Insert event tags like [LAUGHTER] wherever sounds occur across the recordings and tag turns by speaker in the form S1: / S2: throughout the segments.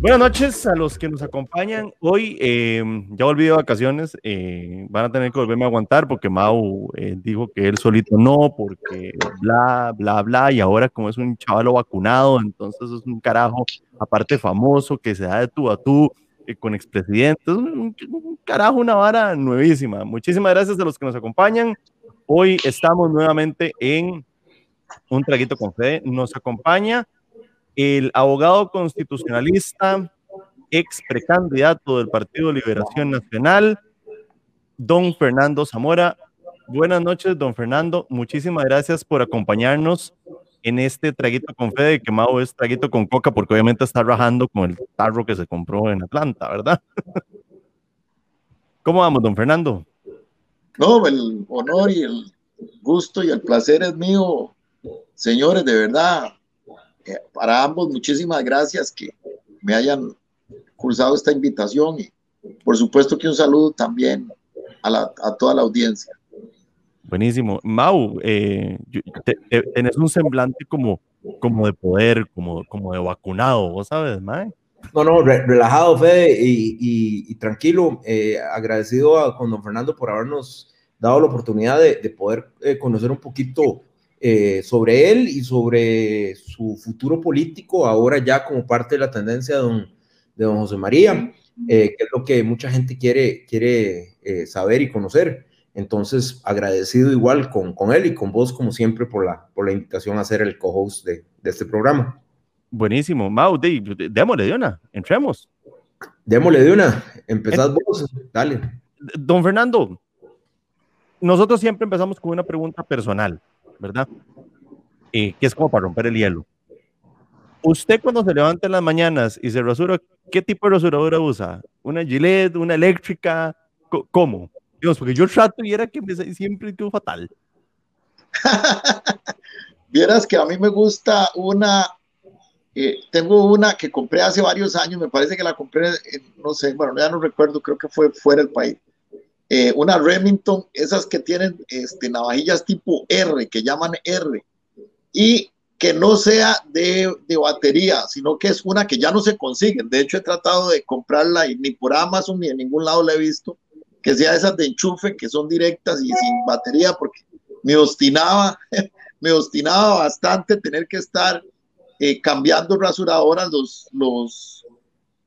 S1: Buenas noches a los que nos acompañan. Hoy eh, ya volví de vacaciones, eh, van a tener que volverme a aguantar porque Mau eh, dijo que él solito no, porque bla, bla, bla, y ahora como es un chavalo vacunado, entonces es un carajo, aparte famoso, que se da de tú a tú con expresidentes, un, un carajo, una vara nuevísima. Muchísimas gracias a los que nos acompañan. Hoy estamos nuevamente en Un Traguito con Fe. Nos acompaña el abogado constitucionalista, ex precandidato del Partido Liberación Nacional, don Fernando Zamora. Buenas noches, don Fernando. Muchísimas gracias por acompañarnos en este traguito con fe de que Mau es traguito con coca, porque obviamente está rajando con el tarro que se compró en Atlanta, ¿verdad? [LAUGHS] ¿Cómo vamos, don Fernando?
S2: No, el honor y el gusto y el placer es mío, señores, de verdad. Eh, para ambos, muchísimas gracias que me hayan cursado esta invitación y por supuesto que un saludo también a, toda la audiencia.
S1: Buenísimo. Mau, eh, tenés un semblante como, como de poder, como, como de vacunado, ¿vos sabes, Mae?
S3: No, no, relajado, Fede, y, tranquilo, eh, agradecido a, con don Fernando por habernos dado la oportunidad de, poder conocer un poquito eh, sobre él y sobre su futuro político, ahora ya como parte de la tendencia de don, de don José María, eh, que es lo que mucha gente quiere, quiere eh, saber y conocer. Entonces, agradecido igual con, con, él y con vos, como siempre, por la, por la invitación a ser el co-host de, de, este programa.
S1: Buenísimo. Mau, démosle de una, entremos.
S3: Démosle de una, empezad vos, dale.
S1: Don Fernando, nosotros siempre empezamos con una pregunta personal. ¿Verdad? que es como para romper el hielo. Usted cuando se levanta en las mañanas y se rasura, ¿qué tipo de rasuradora usa? ¿Una Gillette, una eléctrica? ¿Cómo? Dios, porque yo trato y era que me, siempre quedó fatal. [LAUGHS]
S2: Vieras que a mí me gusta una, eh, tengo una que compré hace varios años, me parece que la compré, no sé, bueno, ya no recuerdo, creo que fue fuera del país. Eh, una Remington, esas que tienen este, navajillas tipo R, que llaman R, y que no sea de, de, batería, sino que es una que ya no se consiguen. De hecho, he tratado de comprarla y ni por Amazon ni en ningún lado la he visto, que sea esas de enchufe, que son directas y sin batería, porque me obstinaba, [LAUGHS] me obstinaba bastante tener que estar eh, cambiando rasuradoras. Los, los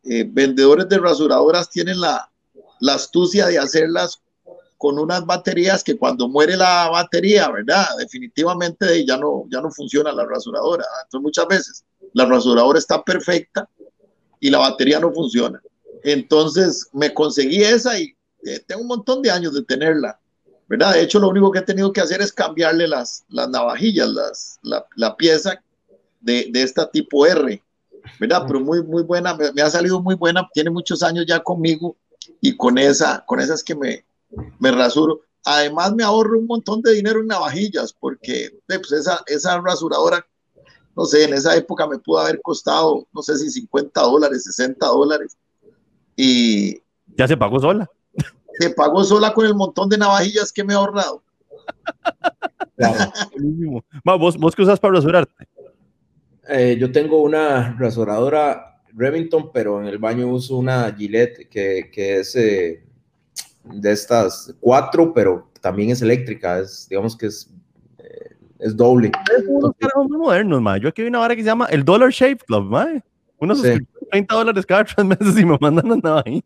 S2: eh, vendedores de rasuradoras tienen la, la astucia de hacerlas con unas baterías que cuando muere la batería, ¿verdad? Definitivamente ya no, ya no funciona la rasuradora. Entonces muchas veces la rasuradora está perfecta y la batería no funciona. Entonces me conseguí esa y eh, tengo un montón de años de tenerla, ¿verdad? De hecho, lo único que he tenido que hacer es cambiarle las, las navajillas, las, la, la pieza de, de esta tipo R, ¿verdad? Pero muy, muy buena, me, me, ha salido muy buena, tiene muchos años ya conmigo y con esa, con esas que me, me rasuro. Además me ahorro un montón de dinero en navajillas porque pues esa, esa rasuradora, no sé, en esa época me pudo haber costado, no sé si 50 dólares, 60 dólares. Y...
S1: Ya se pagó sola.
S2: Se pagó sola con el montón de navajillas que me he ahorrado. [LAUGHS]
S1: ¿Vos, ¿Vos qué usas para rasurarte?
S3: Eh, yo tengo una rasuradora Remington, pero en el baño uso una Gillette que, que es eh, de estas cuatro, pero también es eléctrica, es, digamos que es, eh, es doble.
S1: Es unos carajos muy modernos, ma. Yo aquí vi una hora que se llama el Dollar Shape Club, ma. Unos sí. 30 dólares cada tres meses y me mandan las [LAUGHS] navajillas.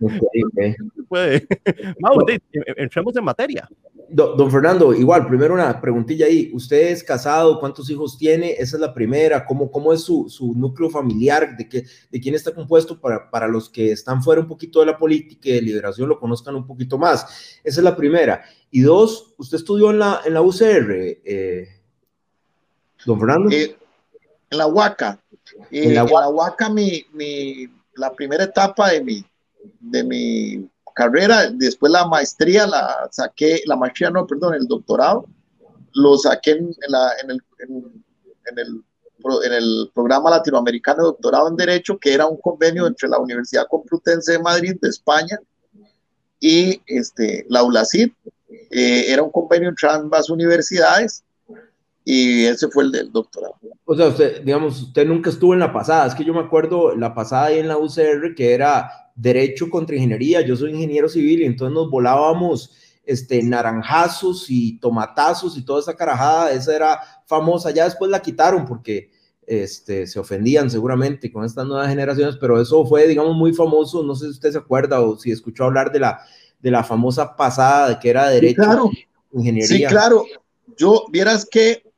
S1: Okay, [LAUGHS] okay. Puede. Mau, entremos en materia.
S3: Don, Fernando, igual, primero una preguntilla ahí. ¿Usted es casado? ¿Cuántos hijos tiene? Esa es la primera. ¿Cómo, cómo es su, su núcleo familiar? ¿De, qué, ¿De quién está compuesto para, para los que están fuera un poquito de la política y de liberación lo conozcan un poquito más? Esa es la primera. Y dos, ¿usted estudió en la, en la UCR, eh, don Fernando?
S2: Eh, en la Huaca. Eh, en la Huaca, mi, mi, la primera etapa de mi, de mi carrera, después la maestría la saqué, la maestría no, perdón, el doctorado, lo saqué en, la, en, el, en, el, en, el, programa latinoamericano de doctorado en Derecho, que era un convenio entre la Universidad Complutense de Madrid de España y este, la ULACID. Eh, era un convenio entre ambas universidades y ese fue el del doctorado.
S3: O sea, usted, digamos, usted nunca estuvo en la pasada. Es que yo me acuerdo la pasada ahí en la UCR que era Derecho contra Ingeniería. Yo soy ingeniero civil y entonces nos volábamos este, naranjazos y tomatazos y toda esa carajada. Esa era famosa. Ya después la quitaron porque este, se ofendían seguramente con estas nuevas generaciones, pero eso fue, digamos, muy famoso. No sé si usted se acuerda o si escuchó hablar de la, de la famosa pasada de que era Derecho
S2: claro.
S3: Ingeniería.
S2: Sí, claro. Yo, vieras que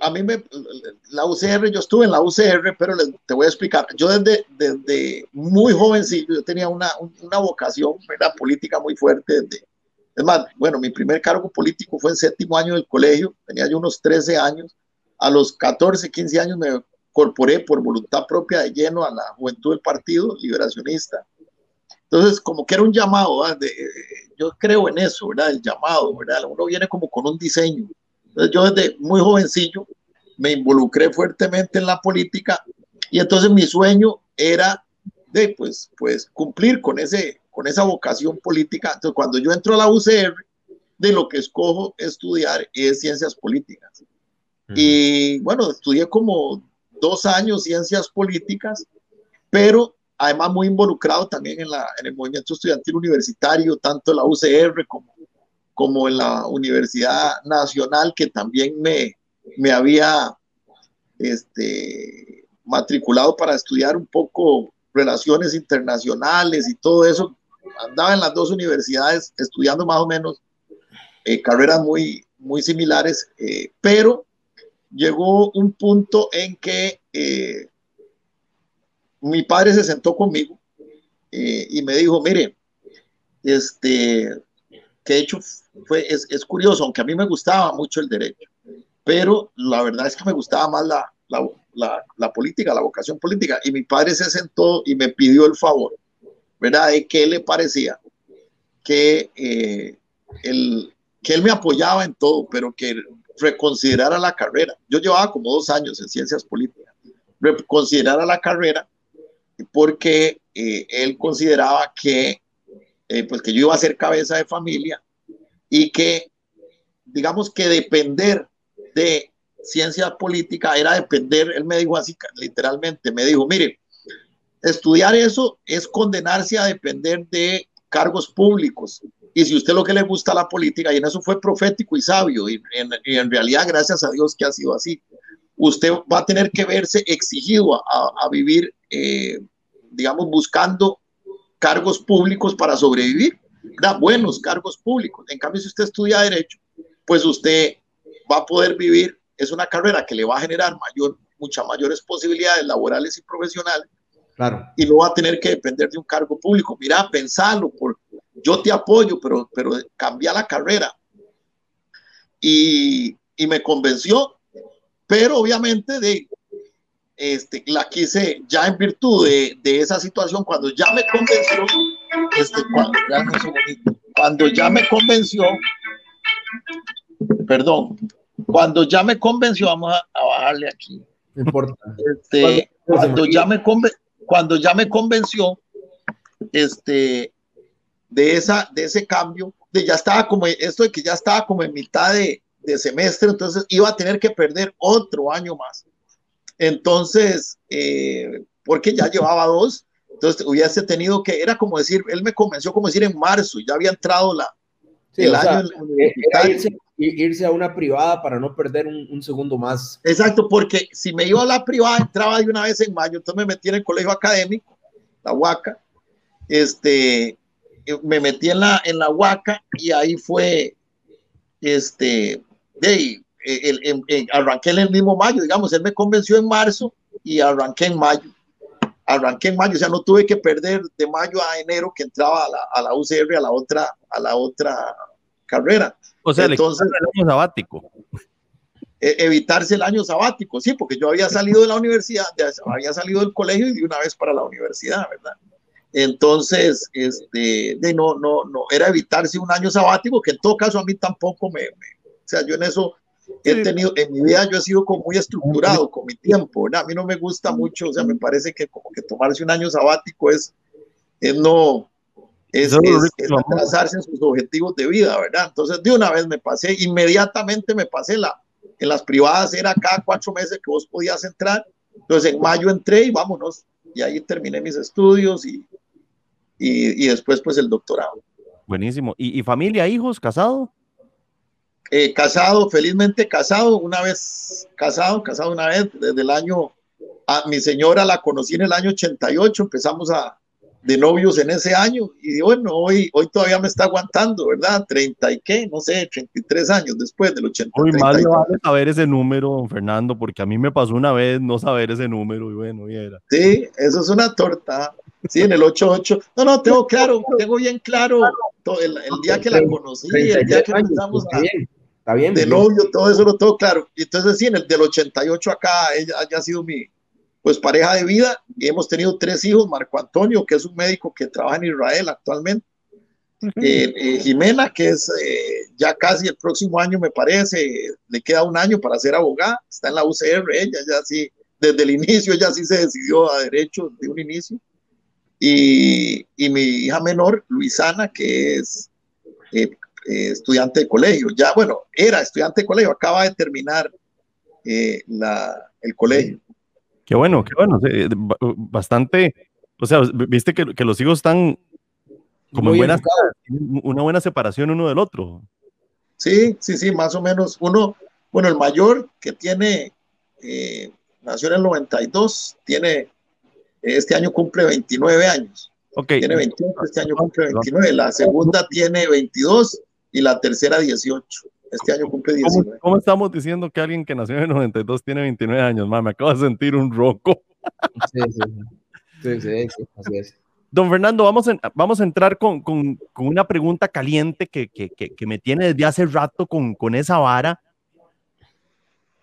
S2: a mí me, la UCR, yo estuve en la UCR, pero te voy a explicar. Yo desde, desde muy jovencillo, yo tenía una, una vocación, una política muy fuerte. Desde, es más, bueno, mi primer cargo político fue en séptimo año del colegio, tenía yo unos 13 años. A los 14, 15 años me incorporé por voluntad propia de lleno a la juventud del partido liberacionista. Entonces, como que era un llamado, de, yo creo en eso, ¿verdad? El llamado, ¿verdad? Uno viene como con un diseño entonces yo desde muy jovencillo me involucré fuertemente en la política y entonces mi sueño era de pues, pues cumplir con, ese, con esa vocación política. Entonces cuando yo entro a la UCR, de lo que escojo estudiar es ciencias políticas. Y bueno, estudié como dos años ciencias políticas, pero además muy involucrado también en, la, en el movimiento estudiantil universitario, tanto la UCR como como en la Universidad Nacional, que también me, me había este, matriculado para estudiar un poco relaciones internacionales y todo eso. Andaba en las dos universidades estudiando más o menos eh, carreras muy, muy similares, eh, pero llegó un punto en que eh, mi padre se sentó conmigo y me dijo, mire, este, que de hecho fue, es, es, curioso, aunque a mí me gustaba mucho el derecho, pero la verdad es que me gustaba más la, la, la, política, la vocación política. Y mi padre se sentó y me pidió el favor, ¿verdad? De qué le parecía que, eh, el, que él me apoyaba en todo, pero que reconsiderara la carrera. Yo llevaba como dos años en ciencias políticas, reconsiderara la carrera porque eh, él consideraba que eh, pues que yo iba a ser cabeza de familia y que, digamos que depender de ciencia política era depender, él me dijo así literalmente, me dijo, mire, estudiar eso es condenarse a depender de cargos públicos. Y si usted lo que le gusta la política, y en eso fue profético y sabio, y en, y en realidad gracias a Dios que ha sido así, usted va a tener que verse exigido a, a vivir, eh, digamos, buscando cargos públicos para sobrevivir, da buenos cargos públicos. En cambio, si usted estudia derecho, pues usted va a poder vivir, es una carrera que le va a generar mayor, muchas mayores posibilidades laborales y profesionales.
S3: Claro.
S2: Y no va a tener que depender de un cargo público. Mira, pensalo, por, yo te apoyo, pero, pero cambia la carrera. Y, y me convenció, pero obviamente de, este, la quise ya en virtud de, de, esa situación, cuando ya me convenció, este, cuando, cuando ya me convenció, perdón, cuando ya me convenció, vamos a, a bajarle aquí.
S3: No importa.
S2: Este, cuando, ya me conven, cuando ya me convenció, este, de, esa, de ese cambio, de ya estaba como, esto de que ya estaba como en mitad de, de semestre, entonces iba a tener que perder otro año más entonces, eh, porque ya llevaba dos, entonces hubiese tenido que, era como decir, él me convenció como decir en marzo, ya había entrado la,
S3: sí, el año. Sea, irse, irse, a una privada para no perder un, un, segundo más.
S2: Exacto, porque si me iba a la privada, entraba de una vez en mayo, entonces me metí en el colegio académico, la Huaca, este, me metí en la, en la Huaca y ahí fue, este, de el, el, el, arranqué en el mismo mayo, digamos, él me convenció en marzo y arranqué en mayo. Arranqué en mayo, o sea, no tuve que perder de mayo a enero que entraba a la, a la UCR, a la otra, a la otra carrera.
S1: O sea, entonces el año sabático.
S2: E, evitarse el año sabático, sí, porque yo había salido de la universidad, había salido del colegio y de una vez para la universidad, ¿verdad? Entonces, este, de no, no, no, era evitarse un año sabático, que en todo caso a mí tampoco me, me o sea, yo en eso he tenido, en mi vida yo he sido como muy estructurado con mi tiempo, ¿verdad? A mí no me gusta mucho, o sea, me parece que como que tomarse un año sabático es, es no, es, es, atrasarse en sus objetivos de vida, ¿verdad? Entonces, de una vez me pasé, inmediatamente me pasé la, en las privadas era cada cuatro meses que vos podías entrar. Entonces, en mayo entré y vámonos, y ahí terminé mis estudios y, y, y después, pues, el doctorado.
S1: Buenísimo. ¿Y, y familia, hijos, casado?
S2: Eh, casado, felizmente casado, una vez casado, casado una vez, desde el año, a mi señora la conocí en el año 88, empezamos a, de novios en ese año y bueno, hoy, hoy todavía me está aguantando, ¿verdad? 30 y qué, no sé, 33 años después del 80.
S1: Muy mal vale saber ese número, don Fernando, porque a mí me pasó una vez no saber ese número y bueno, y era.
S2: Sí, eso es una torta. Sí, en el 88. No, no, tengo claro, tengo bien claro el, el, día que la conocí, el día que empezamos a, Está bien, de novio, todo eso lo tengo claro. Y entonces sí, en el del 88 acá, ella, ella ha sido mi, pues pareja de vida y hemos tenido tres hijos, Marco Antonio, que es un médico que trabaja en Israel actualmente, eh, eh, Jimena, que es eh, ya casi el próximo año me parece, le queda un año para ser abogada, está en la UCR, ella ya sí, desde el inicio ya sí se decidió a derecho de un inicio, y, y mi hija menor, Luisana, que es eh, estudiante de colegio. Ya, bueno, era estudiante de colegio, acaba de terminar eh, la, el colegio.
S1: Qué bueno, qué bueno. Bastante, o sea, viste que, que los hijos están como buenas, una buena separación uno del otro.
S2: Sí, sí, sí, más o menos. Uno, bueno, el mayor que tiene, eh, nació en el 92, tiene, este año cumple 29 años.
S1: Okay.
S2: Tiene 21, este año cumple 29. La segunda tiene 22 y la tercera 18. Este año cumple 19.
S1: ¿Cómo, estamos diciendo que alguien que nació en el 92 tiene 29 años? me acabo de sentir un roco. Sí, sí, sí, así es. Don Fernando, vamos a, vamos a entrar con, con, con una pregunta caliente que, que, que, me tiene desde hace rato con, con esa vara.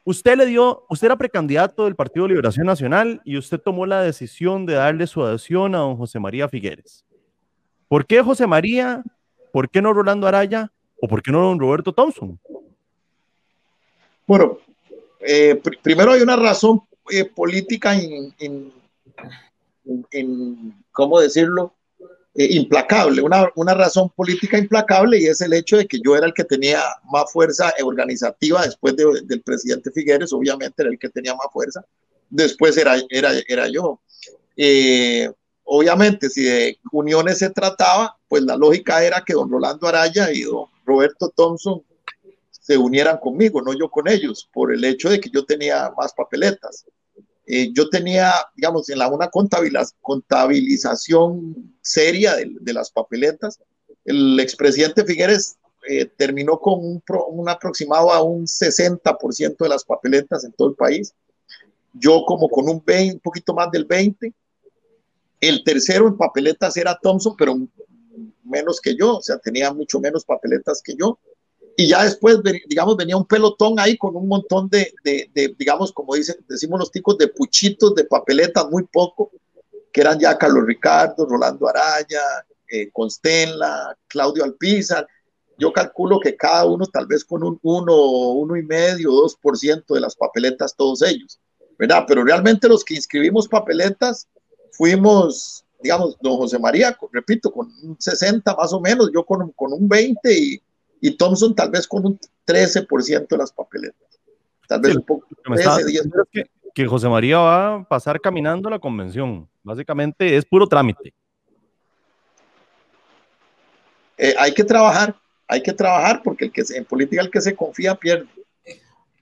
S1: Usted le dio, usted era precandidato del Partido de Liberación Nacional y usted tomó la decisión de darle su adhesión a don José María Figueres. ¿Por qué José María? ¿Por qué no Rolando Araya? ¿O por qué no don Roberto Thompson?
S2: Bueno, eh, pr primero hay una razón eh, política en, en, ¿cómo decirlo? Eh, implacable, una, una, razón política implacable y es el hecho de que yo era el que tenía más fuerza organizativa después de, del presidente Figueres, obviamente era el que tenía más fuerza, después era, era, era yo. Eh, obviamente, si de uniones se trataba, pues la lógica era que don Rolando Araya y don Roberto Thompson se unieran conmigo, no yo con ellos, por el hecho de que yo tenía más papeletas. Eh, yo tenía, digamos, en la una contabilización seria de, las papeletas. El expresidente Figueres eh, terminó con un, aproximado a un 60% de las papeletas en todo el país. Yo como con un 20, un poquito más del 20. El tercero en papeletas era Thompson, pero menos que yo, o sea, tenía mucho menos papeletas que yo. Y ya después, digamos, venía un pelotón ahí con un montón de, de, de digamos, como dicen, decimos los ticos, de puchitos, de papeletas, muy poco, que eran ya Carlos Ricardo, Rolando Araya, eh, Constenla, Claudio Alpizar. Yo calculo que cada uno tal vez con un 1, uno y medio, 2% de las papeletas, todos ellos, ¿verdad? Pero realmente los que inscribimos papeletas fuimos digamos, don José María, repito, con un 60 más o menos, yo con, con un 20 y, y, Thompson tal vez con un 13% de las papeletas. Tal vez
S1: sí,
S2: un poco.
S1: 13, 10. Que, que, José María va a pasar caminando la convención. Básicamente es puro trámite.
S2: Eh, hay que trabajar, hay que trabajar porque el que se, en política el que se confía pierde.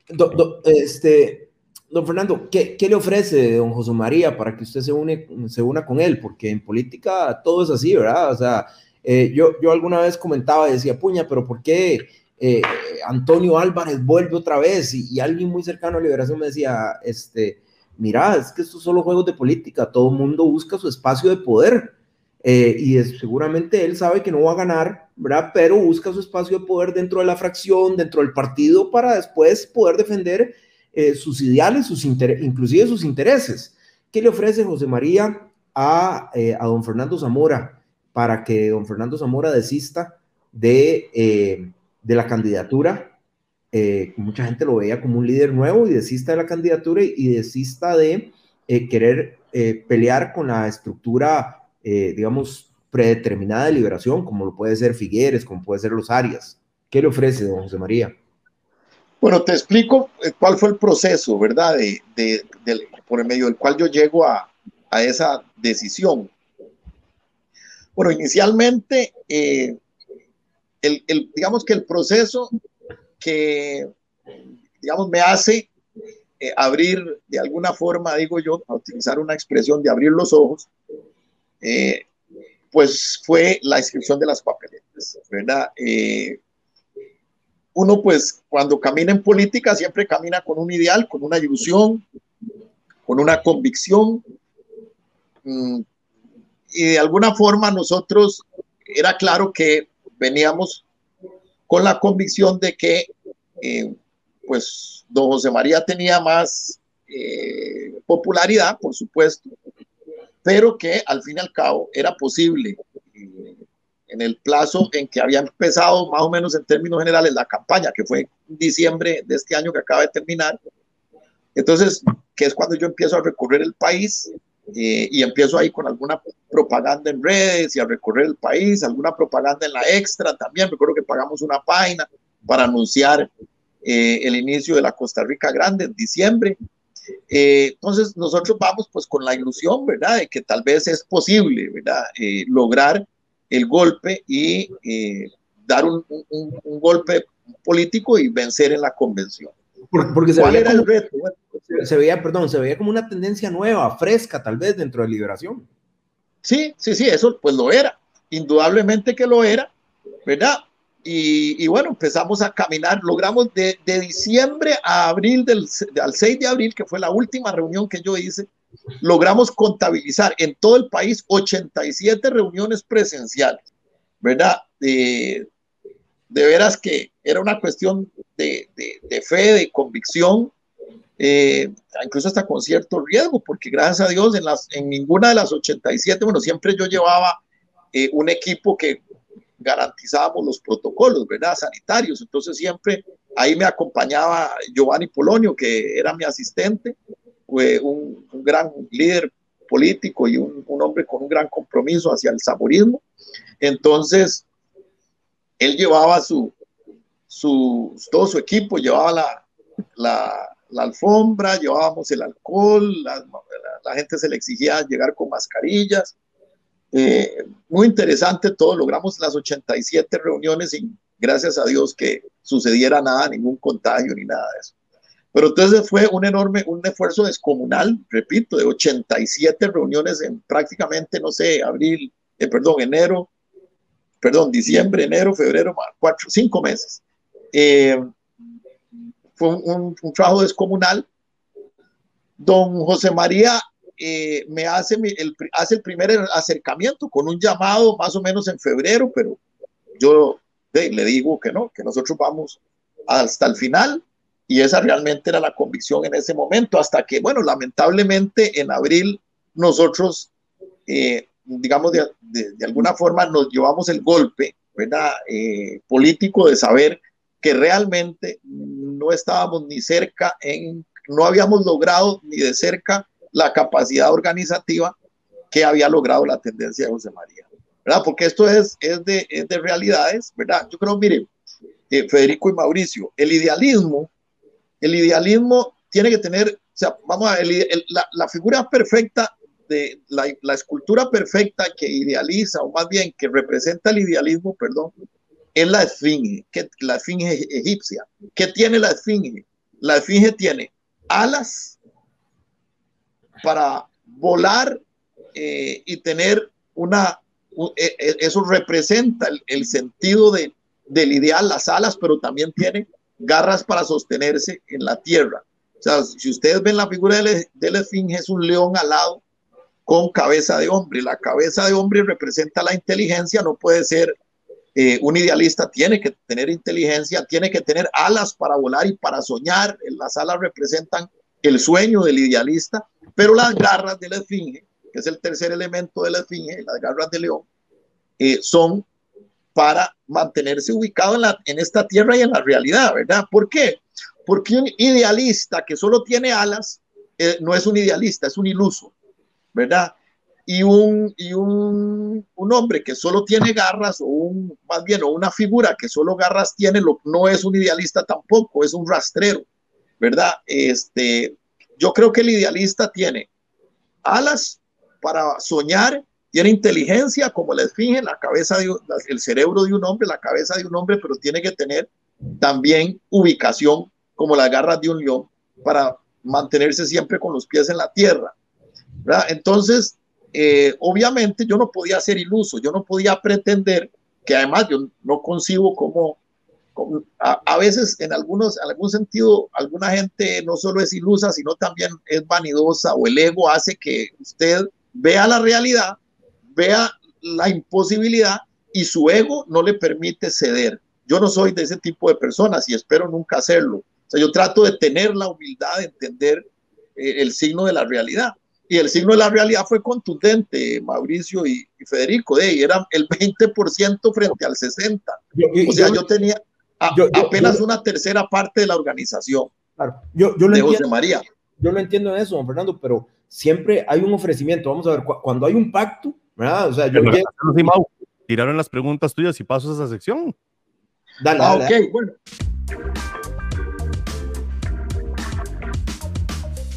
S3: Do, do, este, Don Fernando, ¿qué, ¿qué, le ofrece don José María para que usted se, une, se una con él? Porque en política todo es así, ¿verdad? O sea, eh, yo, yo alguna vez comentaba decía, puña, pero ¿por qué eh, Antonio Álvarez vuelve otra vez? Y, alguien muy cercano a Liberación me decía, este, mira, es que estos son los juegos de política, todo el mundo busca su espacio de poder. Eh, y seguramente él sabe que no va a ganar, ¿verdad? Pero busca su espacio de poder dentro de la fracción, dentro del partido, para después poder defender sus ideales, sus inclusive sus intereses. ¿Qué le ofrece José María a, a, don Fernando Zamora para que don Fernando Zamora desista de, eh, de la candidatura? mucha gente lo veía como un líder nuevo y desista de la candidatura y, desista de querer pelear con la estructura, digamos, predeterminada de liberación, como lo puede ser Figueres, como puede ser los Arias. ¿Qué le ofrece, don José María?
S2: Bueno, te explico eh, cuál fue el proceso, ¿verdad? De, por el medio del cual yo llego a, esa decisión. Bueno, inicialmente, eh, el, digamos que el proceso que, digamos, me hace eh, abrir de alguna forma, digo yo, a utilizar una expresión de abrir los ojos, pues fue la inscripción de las papeletas, ¿verdad? uno pues cuando camina en política siempre camina con un ideal, con una ilusión, con una convicción. Y de alguna forma nosotros era claro que veníamos con la convicción de que eh, pues don José María tenía más eh, popularidad, por supuesto, pero que al fin y al cabo era posible en el plazo en que había empezado más o menos en términos generales la campaña, que fue diciembre de este año que acaba de terminar. Entonces, que es cuando yo empiezo a recorrer el país eh, y empiezo ahí con alguna propaganda en redes y a recorrer el país, alguna propaganda en la extra también. Recuerdo que pagamos una página para anunciar eh, el inicio de la Costa Rica Grande en diciembre. Eh, entonces nosotros vamos pues con la ilusión, ¿verdad? De que tal vez es posible, ¿verdad? lograr el golpe y eh, dar un, golpe político y vencer en la convención.
S3: Porque se ¿Cuál era el reto? se, veía, perdón, se veía como una tendencia nueva, fresca, tal vez dentro de Liberación.
S2: Sí, sí, sí, eso pues lo era, indudablemente que lo era, ¿verdad? Y, bueno, empezamos a caminar, logramos de, diciembre a abril, del, al 6 de abril, que fue la última reunión que yo hice, logramos contabilizar en todo el país 87 reuniones presenciales, ¿verdad? De veras que era una cuestión de, fe, de convicción, eh, incluso hasta con cierto riesgo, porque gracias a Dios en, las, en ninguna de las 87, bueno, siempre yo llevaba eh, un equipo que garantizábamos los protocolos, ¿verdad? Sanitarios, entonces siempre ahí me acompañaba Giovanni Polonio, que era mi asistente, fue un, gran líder político y un, hombre con un gran compromiso hacia el saborismo. Entonces, él llevaba su, su todo su equipo, llevaba la, la, alfombra, llevábamos el alcohol, la, gente se le exigía llegar con mascarillas. Eh, muy interesante todo, logramos las 87 reuniones y gracias a Dios que sucediera nada, ningún contagio ni nada de eso. Pero entonces fue un enorme, un esfuerzo descomunal, repito, de 87 reuniones en prácticamente, no sé, abril, eh, perdón, enero, perdón, diciembre, enero, febrero, cuatro, cinco meses. Eh, fue un, trabajo descomunal. Don José María eh, me hace, el, hace el primer acercamiento con un llamado más o menos en febrero, pero yo le digo que no, que nosotros vamos hasta el final y esa realmente era la convicción en ese momento, hasta que, bueno, lamentablemente en abril nosotros, eh, digamos, de, de, alguna forma nos llevamos el golpe, ¿verdad? Eh, político de saber que realmente no estábamos ni cerca en, no habíamos logrado ni de cerca la capacidad organizativa que había logrado la tendencia de José María, ¿verdad? Porque esto es, es, de, es de realidades, ¿verdad? Yo creo, miren, eh, Federico y Mauricio, el idealismo el idealismo tiene que tener, o sea, vamos a, la, figura perfecta de la, escultura perfecta que idealiza, o más bien que representa el idealismo, perdón, es la esfinge, que, la esfinge egipcia. ¿Qué tiene la esfinge? La esfinge tiene alas para volar eh, y tener una, e, e, eso representa el, sentido de, del ideal, las alas, pero también tiene garras para sostenerse en la tierra. O sea, si ustedes ven la figura de la esfinge, es un león alado con cabeza de hombre. La cabeza de hombre representa la inteligencia, no puede ser eh, un idealista, tiene que tener inteligencia, tiene que tener alas para volar y para soñar. Las alas representan el sueño del idealista, pero las garras de la esfinge, que es el tercer elemento de la esfinge, las garras de león, eh, son para mantenerse ubicado en, esta tierra y en la realidad, ¿verdad? ¿Por qué? Porque un idealista que solo tiene alas eh, no es un idealista, es un iluso, ¿verdad? y un, y un, un, hombre que solo tiene garras, o un, más bien, o una figura que solo garras tiene, lo, no es un idealista tampoco, es un rastrero, ¿verdad? Este, yo creo que el idealista tiene alas para soñar, tiene inteligencia como la esfinge, la cabeza el cerebro de un hombre, la cabeza de un hombre, pero tiene que tener también ubicación como las garras de un león para mantenerse siempre con los pies en la tierra. ¿Verdad? Entonces, eh, obviamente yo no podía ser iluso, yo no podía pretender que además yo no concibo como, a, veces en algunos, en algún sentido, alguna gente no solo es ilusa, sino también es vanidosa o el ego hace que usted vea la realidad, vea la imposibilidad y su ego no le permite ceder. Yo no soy de ese tipo de personas y espero nunca hacerlo. O sea, yo trato de tener la humildad de entender eh, el signo de la realidad y el signo de la realidad fue contundente, Mauricio y, Federico, de era el 20% frente al 60%. o sea, yo, tenía apenas una tercera parte de la organización.
S3: Claro, yo, yo lo de José María. Yo lo entiendo en eso, don Fernando, pero siempre hay un ofrecimiento. Vamos a ver, cuando hay un pacto, ¿verdad? O sea, yo
S1: tiraron las preguntas tuyas y paso a esa sección.
S2: Dale, ah, dale. ok, bueno.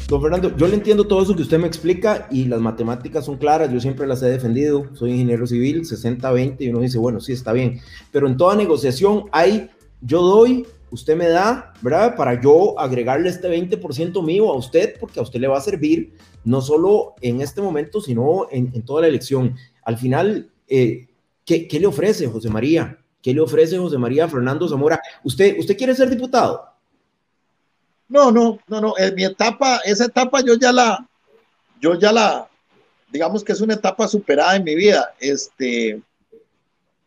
S3: Don Fernando, yo le entiendo todo eso que usted me explica y las matemáticas son claras, yo siempre las he defendido, soy ingeniero civil, 60-20 y uno dice, bueno, sí, está bien, pero en toda negociación hay, yo doy, usted me da, ¿verdad? Para yo agregarle este 20% mío a usted, porque a usted le va a servir, no solo en este momento, sino en, toda la elección. Al final, eh, ¿qué, ¿qué, le ofrece José María? ¿Qué le ofrece José María Fernando Zamora? ¿Usted, usted quiere ser diputado?
S2: No, no, no, no. En mi etapa, esa etapa yo ya la, yo ya la, digamos que es una etapa superada en mi vida. Este,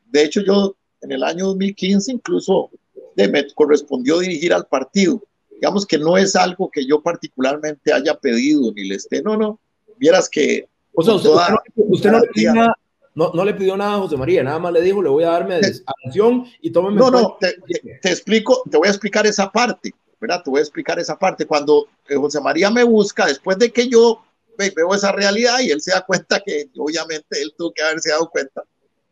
S2: de hecho, yo en el año 2015 incluso me correspondió dirigir al partido. Digamos que no es algo que yo particularmente haya pedido ni le esté, no, no. Vieras que.
S3: O sea, usted, no, le pidió nada, no, le pidió nada a José María, nada más le dijo, le voy a darme atención y tómeme.
S2: No, no, te, te, explico, te voy a explicar esa parte. ¿Verdad? Te voy a explicar esa parte. Cuando eh, José María me busca, después de que yo veo esa realidad y él se da cuenta que obviamente él tuvo que haberse dado cuenta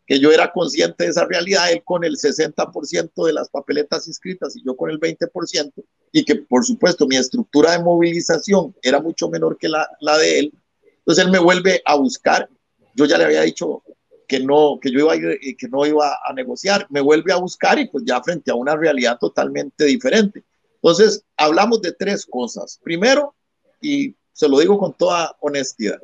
S2: que yo era consciente de esa realidad, él con el 60% de las papeletas inscritas y yo con el 20%, y que por supuesto mi estructura de movilización era mucho menor que la, la de él, entonces él me vuelve a buscar, yo ya le había dicho que no, que yo iba a ir, que no iba a negociar, me vuelve a buscar y pues ya frente a una realidad totalmente diferente. Entonces, hablamos de tres cosas. Primero, y se lo digo con toda honestidad,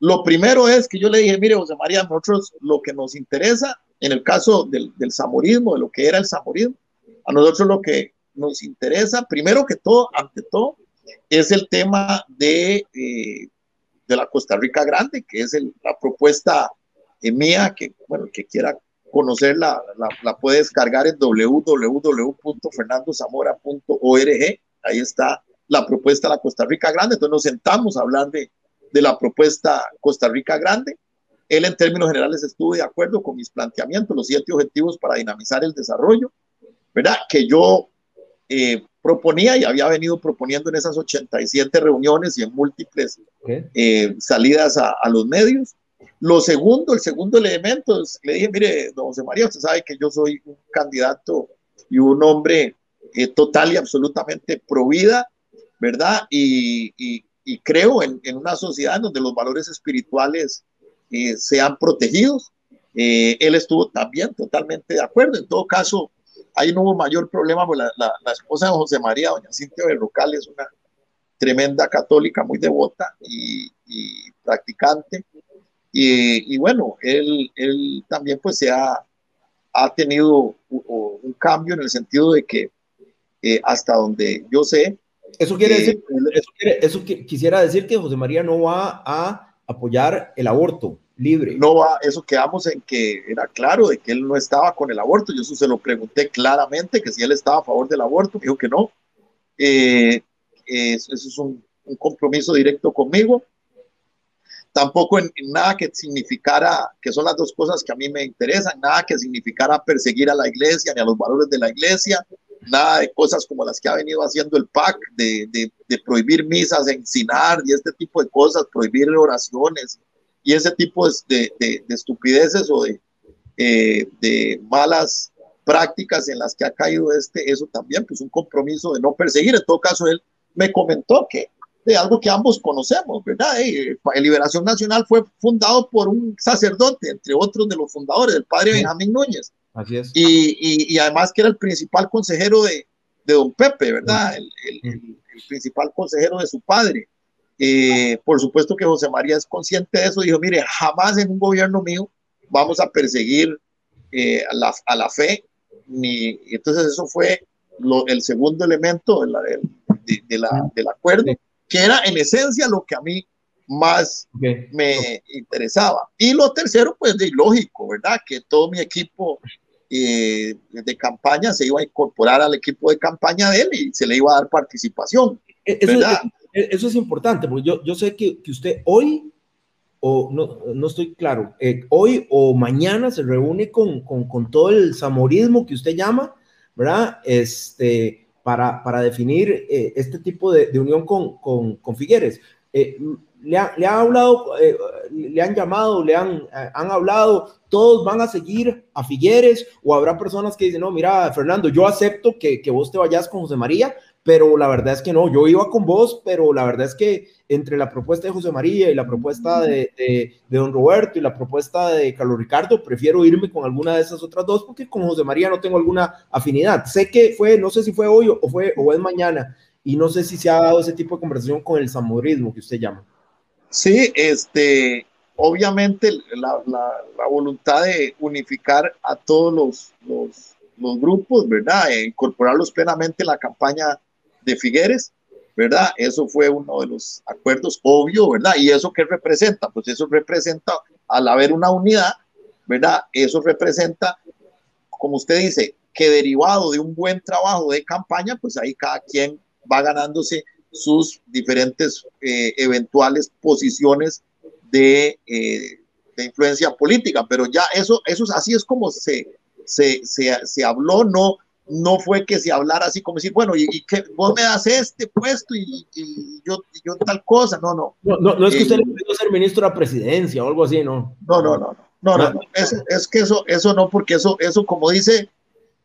S2: lo primero es que yo le dije, mire, José María, nosotros lo que nos interesa, en el caso del, del samorismo, de lo que era el samorismo, a nosotros lo que nos interesa, primero que todo, ante todo, es el tema de, eh, de la Costa Rica Grande, que es la propuesta eh, mía, que, bueno, que quiera conocerla, la, la puede descargar en www.fernandozamora.org. Ahí está la propuesta de la Costa Rica Grande. Entonces nos sentamos a hablar de, de la propuesta Costa Rica Grande. Él en términos generales estuvo de acuerdo con mis planteamientos, los siete objetivos para dinamizar el desarrollo, ¿verdad? Que yo eh, proponía y había venido proponiendo en esas 87 reuniones y en múltiples eh, salidas a, a, los medios. Lo segundo, el segundo elemento, le dije, mire, don José María, usted sabe que yo soy un candidato y un hombre eh, total y absolutamente pro vida, ¿verdad? Y, y, y creo en, en, una sociedad donde los valores espirituales eh, sean protegidos. Eh, él estuvo también totalmente de acuerdo. En todo caso, ahí no hubo mayor problema, porque la, la, la esposa de José María, doña Cintia Berrocal, es una tremenda católica, muy devota y, y practicante. Y, bueno, él, él, también pues se ha, ha tenido un, cambio en el sentido de que eh, hasta donde yo sé...
S3: Eso quiere decir, eso, quisiera decir que José María no va a apoyar el aborto libre.
S2: No va, eso quedamos en que era claro de que él no estaba con el aborto. Yo eso se lo pregunté claramente, que si él estaba a favor del aborto, dijo que no. Eh, eso es un, un compromiso directo conmigo tampoco en, nada que significara, que son las dos cosas que a mí me interesan, nada que significara perseguir a la iglesia ni a los valores de la iglesia, nada de cosas como las que ha venido haciendo el PAC, de, de, prohibir misas en Sinar y este tipo de cosas, prohibir oraciones y ese tipo de, de, estupideces o eh, de malas prácticas en las que ha caído este, eso también, pues un compromiso de no perseguir. En todo caso, él me comentó que de algo que ambos conocemos, ¿verdad? Eh, Liberación Nacional fue fundado por un sacerdote, entre otros de los fundadores, el padre Benjamín Núñez.
S3: Así es.
S2: Y, y, además que era el principal consejero de, de don Pepe, ¿verdad? El, el, principal consejero de su padre. Eh, por supuesto que José María es consciente de eso, dijo, mire, jamás en un gobierno mío vamos a perseguir eh, a, la, a, la, fe, ni, entonces eso fue lo, el segundo elemento de la, de, la, del acuerdo, que era en esencia lo que a mí más me interesaba. Y lo tercero, pues de lógico, ¿verdad? Que todo mi equipo eh, de campaña se iba a incorporar al equipo de campaña de él y se le iba a dar participación.
S3: E-, eso, es, eso es importante, porque yo, yo sé que, que usted hoy, o no, no estoy claro, eh, hoy o mañana se reúne con, con, con, todo el samorismo que usted llama, ¿verdad? Este, para, para definir eh, este tipo de, de unión con, con, con Figueres. Eh, le, ha, le, han hablado, eh, le han llamado, le han, eh, han hablado, todos van a seguir a Figueres o habrá personas que dicen, no, mira, Fernando, yo acepto que, que vos te vayas con José María, pero la verdad es que no, yo iba con vos, pero la verdad es que entre la propuesta de José María y la propuesta de, de, de, don Roberto y la propuesta de Carlos Ricardo, prefiero irme con alguna de esas otras dos porque con José María no tengo alguna afinidad. Sé que fue, no sé si fue hoy o, fue, o es mañana, y no sé si se ha dado ese tipo de conversación con el samorismo que usted llama.
S2: Sí, este, obviamente la, la, la voluntad de unificar a todos los, los, los, grupos, ¿verdad? E incorporarlos plenamente en la campaña de Figueres, ¿verdad? Eso fue uno de los acuerdos obvios, ¿verdad? Y eso qué representa? Pues eso representa, al haber una unidad, ¿verdad? Eso representa, como usted dice, que derivado de un buen trabajo de campaña, pues ahí cada quien va ganándose sus diferentes eh, eventuales posiciones de, eh, de, influencia política. Pero ya eso, eso así es como se, se, se, se, habló, no, no fue que se hablara así como decir, bueno, y, y que vos me das este puesto y, y yo, yo, tal cosa, no, no.
S3: No, no, no es que usted eh, le pidió ser ministro de presidencia o algo así, ¿no?
S2: No, no, no, no, no, no, Es, es, que eso, eso no, porque eso, eso como dice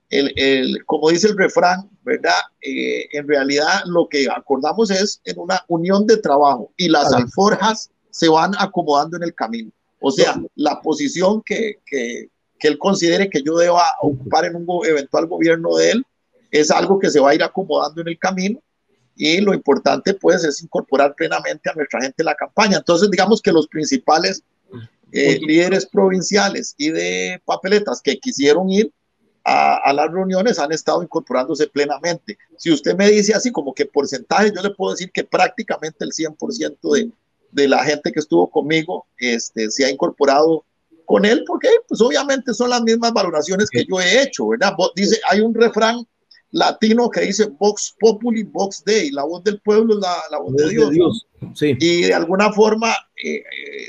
S2: el, el, como dice el refrán, ¿verdad? Eh, en realidad lo que acordamos es en una unión de trabajo y las alforjas se van acomodando en el camino. O sea, la posición que, que, que él considere que yo deba ocupar en un eventual gobierno de él es algo que se va a ir acomodando en el camino y lo importante pues es incorporar plenamente a nuestra gente en la campaña. Entonces digamos que los principales eh, líderes provinciales y de papeletas que quisieron ir a, a, las reuniones han estado incorporándose plenamente. Si usted me dice así como que porcentaje, yo le puedo decir que prácticamente el 100% de, de la gente que estuvo conmigo este, se ha incorporado con él, porque pues obviamente son las mismas valoraciones que yo he hecho, ¿verdad? Dice, hay un refrán latino que dice Vox Populi, Vox Dei, la voz del pueblo es la, la voz de Dios. De Dios. Sí. Y de alguna forma, eh,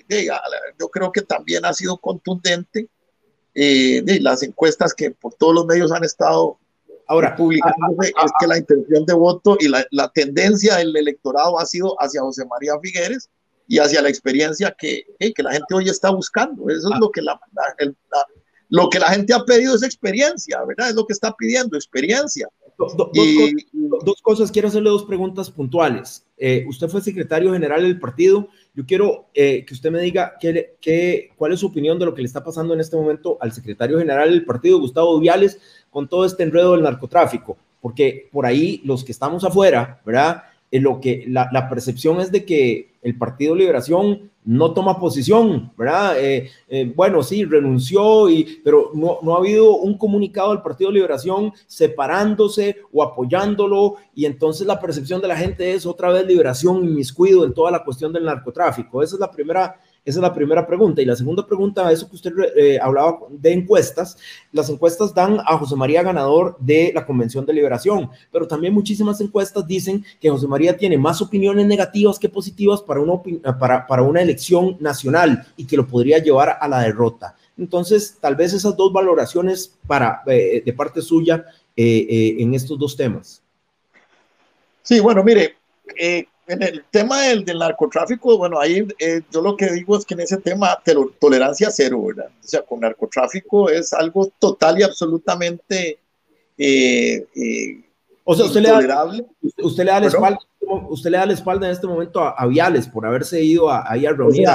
S2: eh, yo creo que también ha sido contundente eh, de las encuestas que por todos los medios han estado ahora publicándose es que la intención de voto y la, la, tendencia del electorado ha sido hacia José María Figueres y hacia la experiencia que, eh, que la gente hoy está buscando. Eso es lo que la, el, lo que la gente ha pedido es experiencia, ¿verdad? Es lo que está pidiendo, experiencia.
S3: Do, do, y, dos, cosas, dos, cosas, quiero hacerle dos preguntas puntuales. Eh, usted fue secretario general del partido yo quiero eh, que usted me diga qué, qué, cuál es su opinión de lo que le está pasando en este momento al secretario general del partido, Gustavo Viales, con todo este enredo del narcotráfico, porque por ahí los que estamos afuera, ¿verdad? En lo que la, la percepción es de que el Partido Liberación no toma posición, ¿verdad? Eh, eh, bueno, sí, renunció, y, pero no, no ha habido un comunicado del Partido Liberación separándose o apoyándolo, y entonces la percepción de la gente es otra vez liberación y miscuido en toda la cuestión del narcotráfico. Esa es la primera esa es la primera pregunta. Y la segunda pregunta, eso que usted eh, hablaba de encuestas, las encuestas dan a José María ganador de la Convención de Liberación, pero también muchísimas encuestas dicen que José María tiene más opiniones negativas que positivas para una, para, para una elección nacional y que lo podría llevar a la derrota. Entonces, tal vez esas dos valoraciones para, eh, de parte suya eh, en estos dos temas.
S2: Sí, bueno, mire, en el tema del, del narcotráfico, bueno, ahí eh, yo lo que digo es que en ese tema tolerancia cero, ¿verdad? O sea, con narcotráfico es algo total y absolutamente eh, eh,
S3: o sea, usted le, da, usted le da la espalda, usted le da la espalda en este momento a, Viales por haberse ido a, ahí a reunir.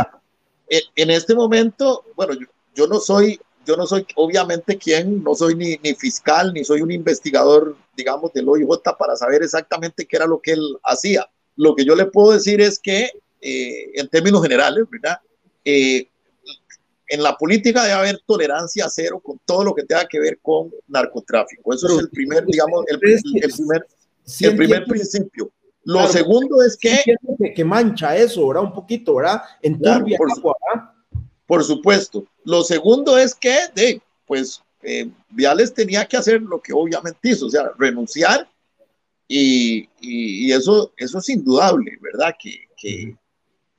S2: en, este momento, bueno, yo, yo, no soy, yo no soy obviamente quien, no soy ni, ni fiscal, ni soy un investigador, digamos, del OIJ para saber exactamente qué era lo que él hacía lo que yo le puedo decir es que, eh, en términos generales, ¿verdad? Eh, en la política debe haber tolerancia cero con todo lo que tenga que ver con narcotráfico. Eso es el primer, digamos, el, primer, el primer principio. Lo segundo es que,
S3: que, mancha eso, ¿verdad? Un poquito, ¿verdad? En
S2: por, por, supuesto. Lo segundo es que, de, pues, eh, Viales tenía que hacer lo que obviamente hizo, o sea, renunciar y, eso, eso es indudable, ¿verdad? Que, que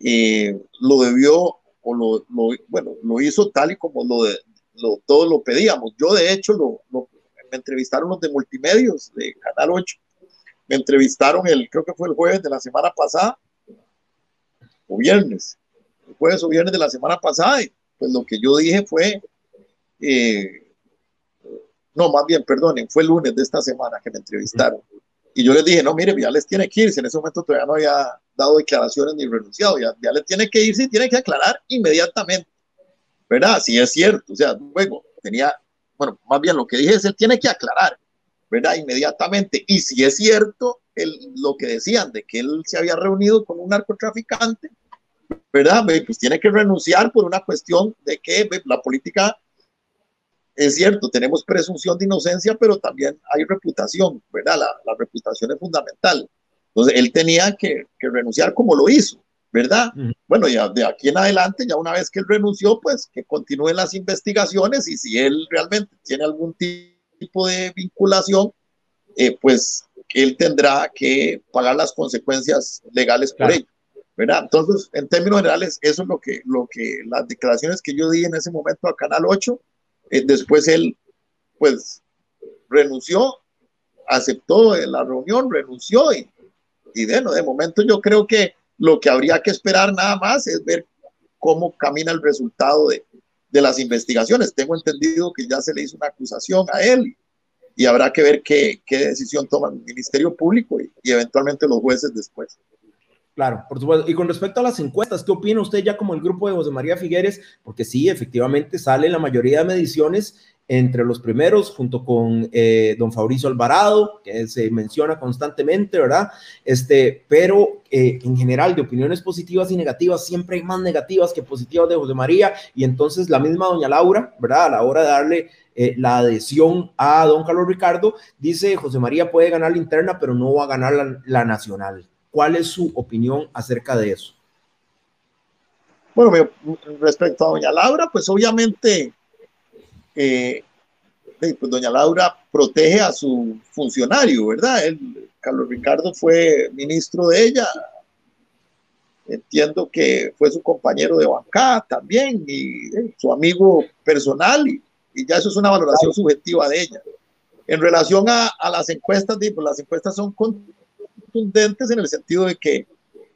S2: eh, lo debió, o lo, bueno, lo hizo tal y como lo, de, lo todos lo pedíamos. Yo, de hecho, lo, me entrevistaron los de multimedios de Canal 8. Me entrevistaron el, creo que fue el jueves de la semana pasada, o viernes, el jueves o viernes de la semana pasada, y pues lo que yo dije fue, eh, no, más bien, perdonen, fue el lunes de esta semana que me entrevistaron. Y yo les dije, no, mire, les tiene que irse. En ese momento todavía no había dado declaraciones ni renunciado. Ya, les tiene que irse y tiene que aclarar inmediatamente. ¿Verdad? Si es cierto. O sea, luego tenía, bueno, más bien lo que dije es, él tiene que aclarar, ¿verdad? Inmediatamente. Y si es cierto el, lo que decían de que él se había reunido con un narcotraficante, ¿verdad? Pues tiene que renunciar por una cuestión de que la política es cierto, tenemos presunción de inocencia, pero también hay reputación, ¿verdad? La, reputación es fundamental. Entonces, él tenía que, renunciar como lo hizo, ¿verdad? Bueno, ya de aquí en adelante, ya una vez que él renunció, pues que continúen las investigaciones y si él realmente tiene algún tipo de vinculación, eh, pues él tendrá que pagar las consecuencias legales por ello. ¿verdad? Entonces, en términos generales, eso es lo que, lo que las declaraciones que yo di en ese momento a Canal 8 eh, después él, pues, renunció, aceptó la reunión, renunció y, y de, de momento yo creo que lo que habría que esperar nada más es ver cómo camina el resultado de, de las investigaciones. Tengo entendido que ya se le hizo una acusación a él y habrá que ver qué, qué decisión toma el Ministerio Público y, eventualmente los jueces después.
S3: Claro, por supuesto. Y con respecto a las encuestas, ¿qué opina usted ya como el grupo de José María Figueres? Porque sí, efectivamente sale la mayoría de mediciones entre los primeros, junto con eh, don Fabricio Alvarado, que se menciona constantemente, ¿verdad? Este, pero eh, en general, de opiniones positivas y negativas, siempre hay más negativas que positivas de José María, y entonces la misma doña Laura, ¿verdad? A la hora de darle eh, la adhesión a don Carlos Ricardo, dice José María puede ganar la interna, pero no va a ganar la, la nacional. ¿Cuál es su opinión acerca de eso?
S2: Bueno, respecto a doña Laura, pues obviamente, eh, pues doña Laura protege a su funcionario, ¿verdad? Carlos Ricardo fue ministro de ella. Entiendo que fue su compañero de bancada también y eh, su amigo personal y, ya eso es una valoración subjetiva de ella. En relación a, las encuestas, pues las encuestas son contundentes en el sentido de que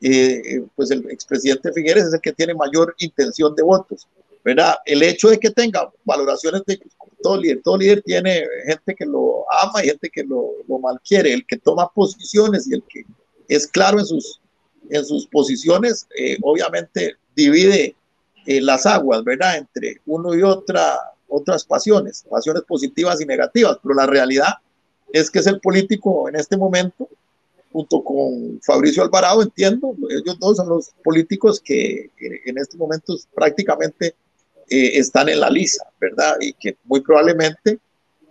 S2: eh, pues el expresidente Figueres es el que tiene mayor intención de votos. ¿verdad? El hecho de que tenga valoraciones de todo líder, todo líder tiene gente que lo ama y gente que lo, lo malquiere, el que toma posiciones y el que es claro en sus, en sus posiciones, eh, obviamente divide eh, las aguas, ¿verdad? Entre uno y otra, otras pasiones, pasiones positivas y negativas, pero la realidad es que es el político en este momento junto con Fabricio Alvarado, entiendo, ellos dos son los políticos que en estos momentos prácticamente eh, están en la lisa, ¿verdad? Y que muy probablemente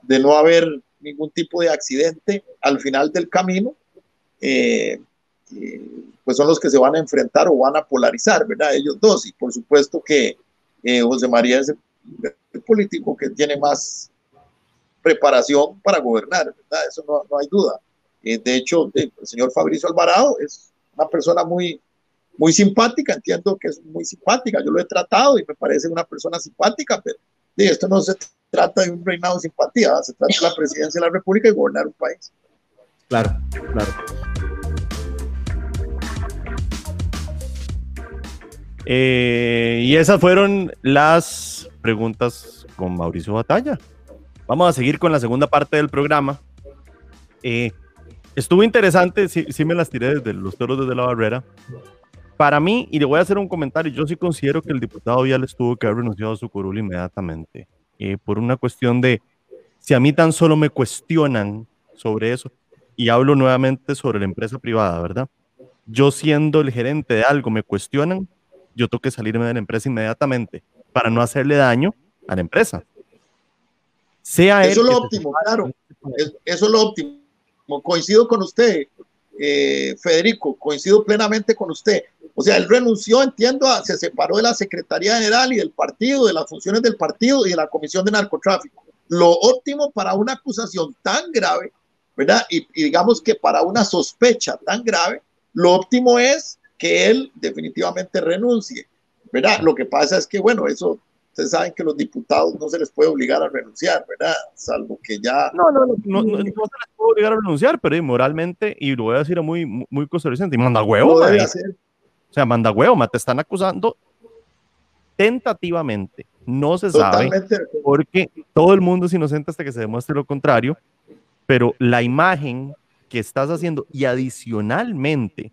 S2: de no haber ningún tipo de accidente al final del camino, eh, eh, pues son los que se van a enfrentar o van a polarizar, ¿verdad? Ellos dos. Y por supuesto que José María es el, político que tiene más preparación para gobernar, ¿verdad? Eso no, no hay duda. Eh, de hecho, el señor Fabricio Alvarado es una persona muy, muy simpática, entiendo que es muy simpática, yo lo he tratado y me parece una persona simpática, pero esto no se trata de un reinado de simpatía, se trata de la presidencia de la República y gobernar un país.
S3: Claro, claro.
S1: Eh, y esas fueron las preguntas con Mauricio Batalla. Vamos a seguir con la segunda parte del programa. Eh, estuvo interesante, sí, sí, me las tiré desde los toros desde la barrera. Para mí, y le voy a hacer un comentario, yo sí considero que el diputado Viales tuvo que haber renunciado a su curul inmediatamente, eh, por una cuestión de, si a mí tan solo me cuestionan sobre eso, y hablo nuevamente sobre la empresa privada, ¿verdad? Yo siendo el gerente de algo, me cuestionan, yo tengo que salirme de la empresa inmediatamente para no hacerle daño a la empresa.
S2: Sea eso es lo óptimo, claro. Eso es lo óptimo. Coincido con usted, eh, Federico, coincido plenamente con usted. O sea, él renunció, entiendo, se separó de la Secretaría General y del partido, de las funciones del partido y de la Comisión de Narcotráfico. Lo óptimo para una acusación tan grave, ¿verdad? y digamos que para una sospecha tan grave, lo óptimo es que él definitivamente renuncie, ¿verdad? Lo que pasa es que, bueno, eso, ustedes saben que los diputados no se les puede obligar a renunciar, ¿verdad? Salvo que ya...
S1: No, no, no, no, no, se les puede obligar a renunciar, pero moralmente, y lo voy a decir muy, muy costarricense, manda huevo, O sea, manda huevo, te están acusando tentativamente, no se sabe, porque todo el mundo es inocente hasta que se demuestre lo contrario, pero la imagen que estás haciendo y adicionalmente,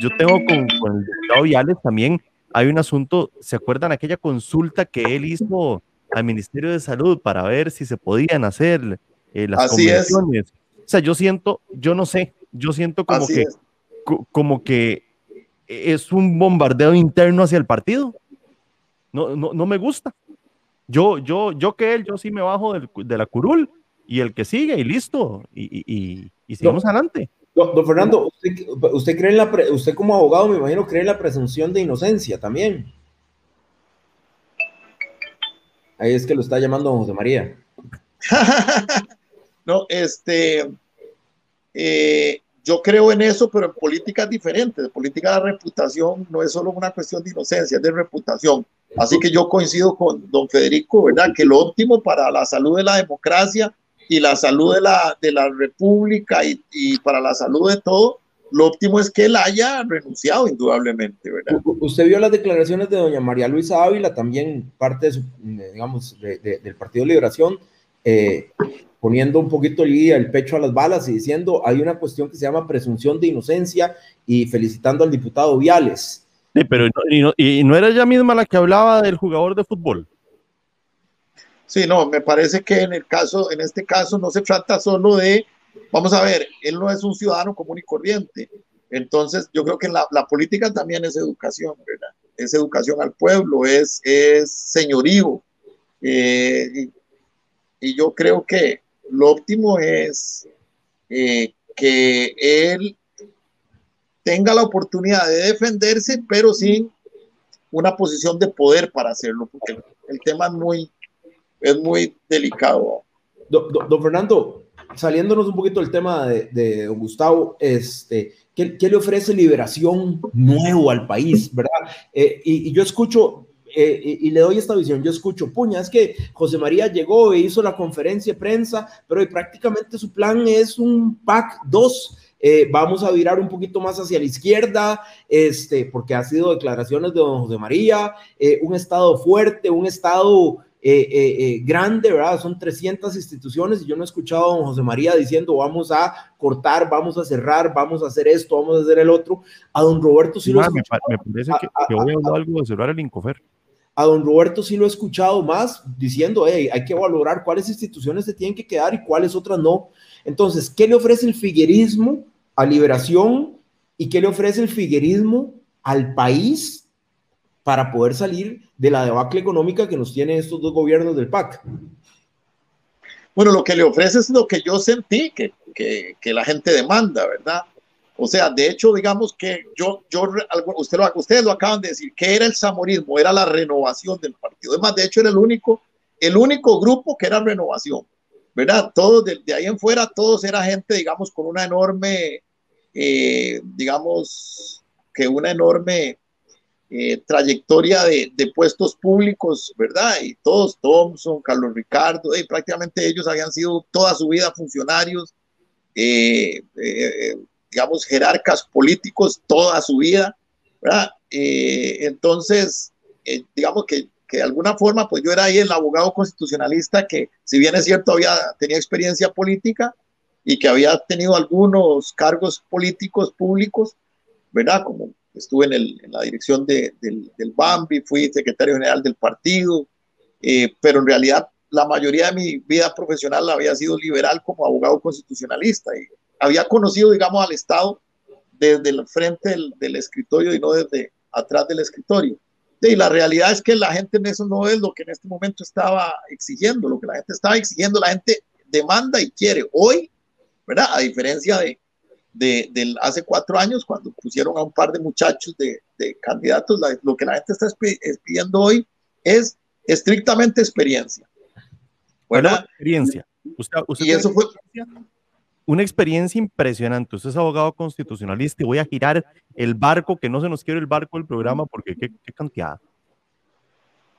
S1: yo tengo con, con el diputado Viales también, hay un asunto, ¿se acuerdan aquella consulta que él hizo al Ministerio de Salud para ver si se podían hacer eh, las Así convenciones? O sea, yo siento, yo no sé, yo siento como que, como que es un bombardeo interno hacia el partido. No, no, no me gusta. Yo, yo, yo que él, yo sí me bajo del, de la curul y el que sigue y listo. Y, y, y sigamos adelante.
S3: Don, Fernando, usted, cree en la usted como abogado, me imagino, cree en la presunción de inocencia también. Ahí es que lo está llamando José María. [LAUGHS]
S2: no, este, eh, yo creo en eso, pero en políticas diferentes. Política de reputación no es solo una cuestión de inocencia, es de reputación. Así que yo coincido con don Federico, ¿verdad? Que lo óptimo para la salud de la democracia y la salud de la, de la República y, y, para la salud de todo, lo óptimo es que él haya renunciado indudablemente, ¿verdad?
S3: Usted vio las declaraciones de doña María Luisa Ávila, también parte de su, digamos, de, del Partido de Liberación, eh, poniendo un poquito el, el pecho a las balas y diciendo, hay una cuestión que se llama presunción de inocencia y felicitando al diputado Viales.
S1: Sí, pero y no, y no era ella misma la que hablaba del jugador de fútbol.
S2: Sí, no, me parece que en el caso, en este caso no se trata solo de, vamos a ver, él no es un ciudadano común y corriente. Entonces, yo creo que la, política también es educación, ¿verdad? Es educación al pueblo, es, es señorío. Eh, y, yo creo que lo óptimo es eh, que él tenga la oportunidad de defenderse, pero sin una posición de poder para hacerlo, porque el tema es muy, es muy delicado.
S3: Don, Fernando, saliéndonos un poquito del tema de, don Gustavo, este, ¿qué, le ofrece liberación nuevo al país, verdad? Eh, y, yo escucho, eh, y, le doy esta visión, yo escucho, puña, es que José María llegó e hizo la conferencia de prensa, pero prácticamente su plan es un PAC 2. Eh, vamos a virar un poquito más hacia la izquierda, este, porque ha sido declaraciones de don José María, un Estado fuerte, un Estado eh, eh, eh, grande, ¿verdad? Son 300 instituciones y yo no he escuchado a don José María diciendo vamos a cortar, vamos a cerrar, vamos a hacer esto, vamos a hacer el otro. A don Roberto sí lo he
S1: escuchado. Me, parece que, que voy a hablar algo de cerrar el Incofer.
S3: A don Roberto sí lo he escuchado más diciendo, hey, hay que valorar cuáles instituciones se tienen que quedar y cuáles otras no. Entonces, ¿qué le ofrece el figuerismo a Liberación y qué le ofrece el figuerismo al país para poder salir de la debacle económica que nos tienen estos dos gobiernos del PAC?
S2: Bueno, lo que le ofrece es lo que yo sentí que, que, la gente demanda, ¿verdad? O sea, de hecho, digamos que yo, yo usted lo, ustedes lo acaban de decir, que era el samorismo, era la renovación del partido. Es más, de hecho, era el único, el único grupo que era renovación, ¿verdad? Todos de, ahí en fuera, todos era gente, digamos, con una enorme, eh, digamos, que una enorme eh, trayectoria de, puestos públicos, ¿verdad? Y todos, Thompson, Carlos Ricardo, y prácticamente ellos habían sido toda su vida funcionarios, eh, eh, digamos, jerarcas políticos toda su vida, ¿verdad? Eh, entonces, eh, digamos que, que, de alguna forma, pues yo era ahí el abogado constitucionalista que, si bien es cierto, había, tenía experiencia política y que había tenido algunos cargos políticos públicos, ¿verdad? Como estuve en, el, en la dirección de, del, del, BAMBI, fui secretario general del partido, eh, pero en realidad la mayoría de mi vida profesional había sido liberal como abogado constitucionalista y había conocido, digamos, al Estado desde el frente del, del escritorio y no desde atrás del escritorio. Y la realidad es que la gente en eso no es lo que en este momento estaba exigiendo, lo que la gente estaba exigiendo, la gente demanda y quiere. Hoy, ¿verdad? A diferencia de, de, hace cuatro años, cuando pusieron a un par de muchachos de, de candidatos, la, lo que la gente está pidiendo hoy es estrictamente experiencia.
S1: Bueno, experiencia. Usted, usted
S2: y eso fue
S1: una experiencia impresionante. Usted es abogado constitucionalista y voy a girar el barco, que no se nos quiere el barco del programa porque qué, qué cantidad.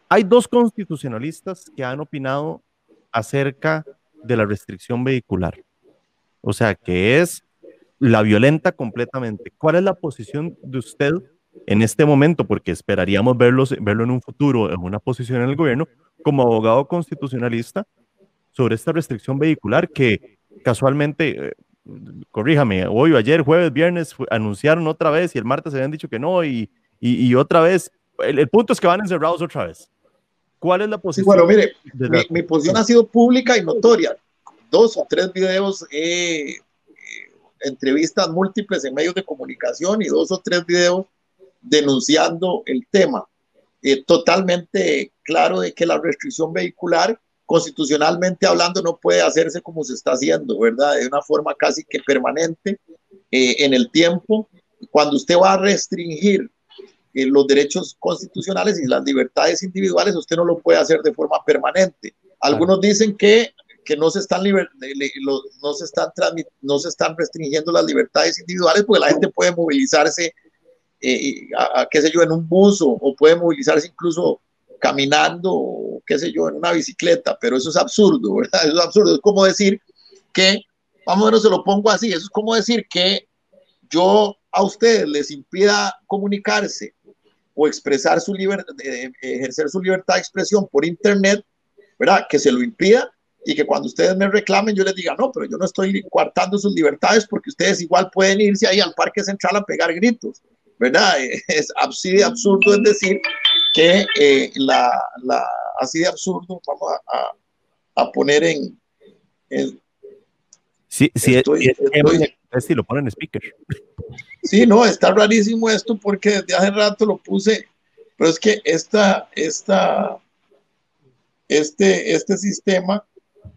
S1: Hay dos constitucionalistas que han opinado acerca de la restricción vehicular. O sea, que es la violenta completamente. ¿Cuál es la posición de usted en este momento? Porque esperaríamos verlos, verlo en un futuro en una posición en el gobierno como abogado constitucionalista sobre esta restricción vehicular que casualmente, eh, corríjame, hoy o ayer, jueves, viernes, anunciaron otra vez y el martes se habían dicho que no y, y, y otra vez. El, el, punto es que van encerrados otra vez. ¿Cuál es la posición?
S2: Sí, bueno, mire, mi, mi, posición ha sido pública y notoria. Dos o tres videos, eh, entrevistas múltiples en medios de comunicación y dos o tres videos denunciando el tema. Eh, totalmente claro de que la restricción vehicular constitucionalmente hablando no puede hacerse como se está haciendo, ¿verdad? De una forma casi que permanente eh, en el tiempo. Cuando usted va a restringir eh, los derechos constitucionales y las libertades individuales, usted no lo puede hacer de forma permanente. Algunos dicen que, que no, se están no, se están no se están restringiendo las libertades individuales porque la gente puede movilizarse, eh, a, a, qué sé yo, en un bus o, o puede movilizarse incluso caminando, qué sé yo, en una bicicleta, pero eso es absurdo, ¿verdad? Eso [LAUGHS] es absurdo. Es como decir que, vamos a ver, se lo pongo así, eso es como decir que yo a ustedes les impida comunicarse o expresar su libertad, ejercer su libertad de expresión por internet, ¿verdad? Que se lo impida y que cuando ustedes me reclamen yo les diga, no, pero yo no estoy coartando sus libertades porque ustedes igual pueden irse ahí al Parque Central a pegar gritos, ¿verdad? [LAUGHS] Es así de absurdo es decir que eh, la, la, así de absurdo vamos a, a, poner en, en
S1: Sí, sí, estoy, es, estoy, es, si lo ponen en speaker.
S2: Sí, no, está rarísimo esto porque desde hace rato lo puse, pero es que esta, esta, este, este sistema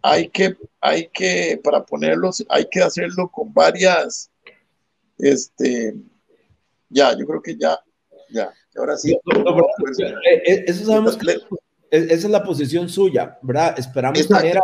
S2: hay que, hay que, para ponerlos, hay que hacerlo con varias, este, ya, yo creo que ya, ya, ahora sí.
S3: Eso sabemos que esa es la posición suya, ¿verdad? Esperamos tener, a,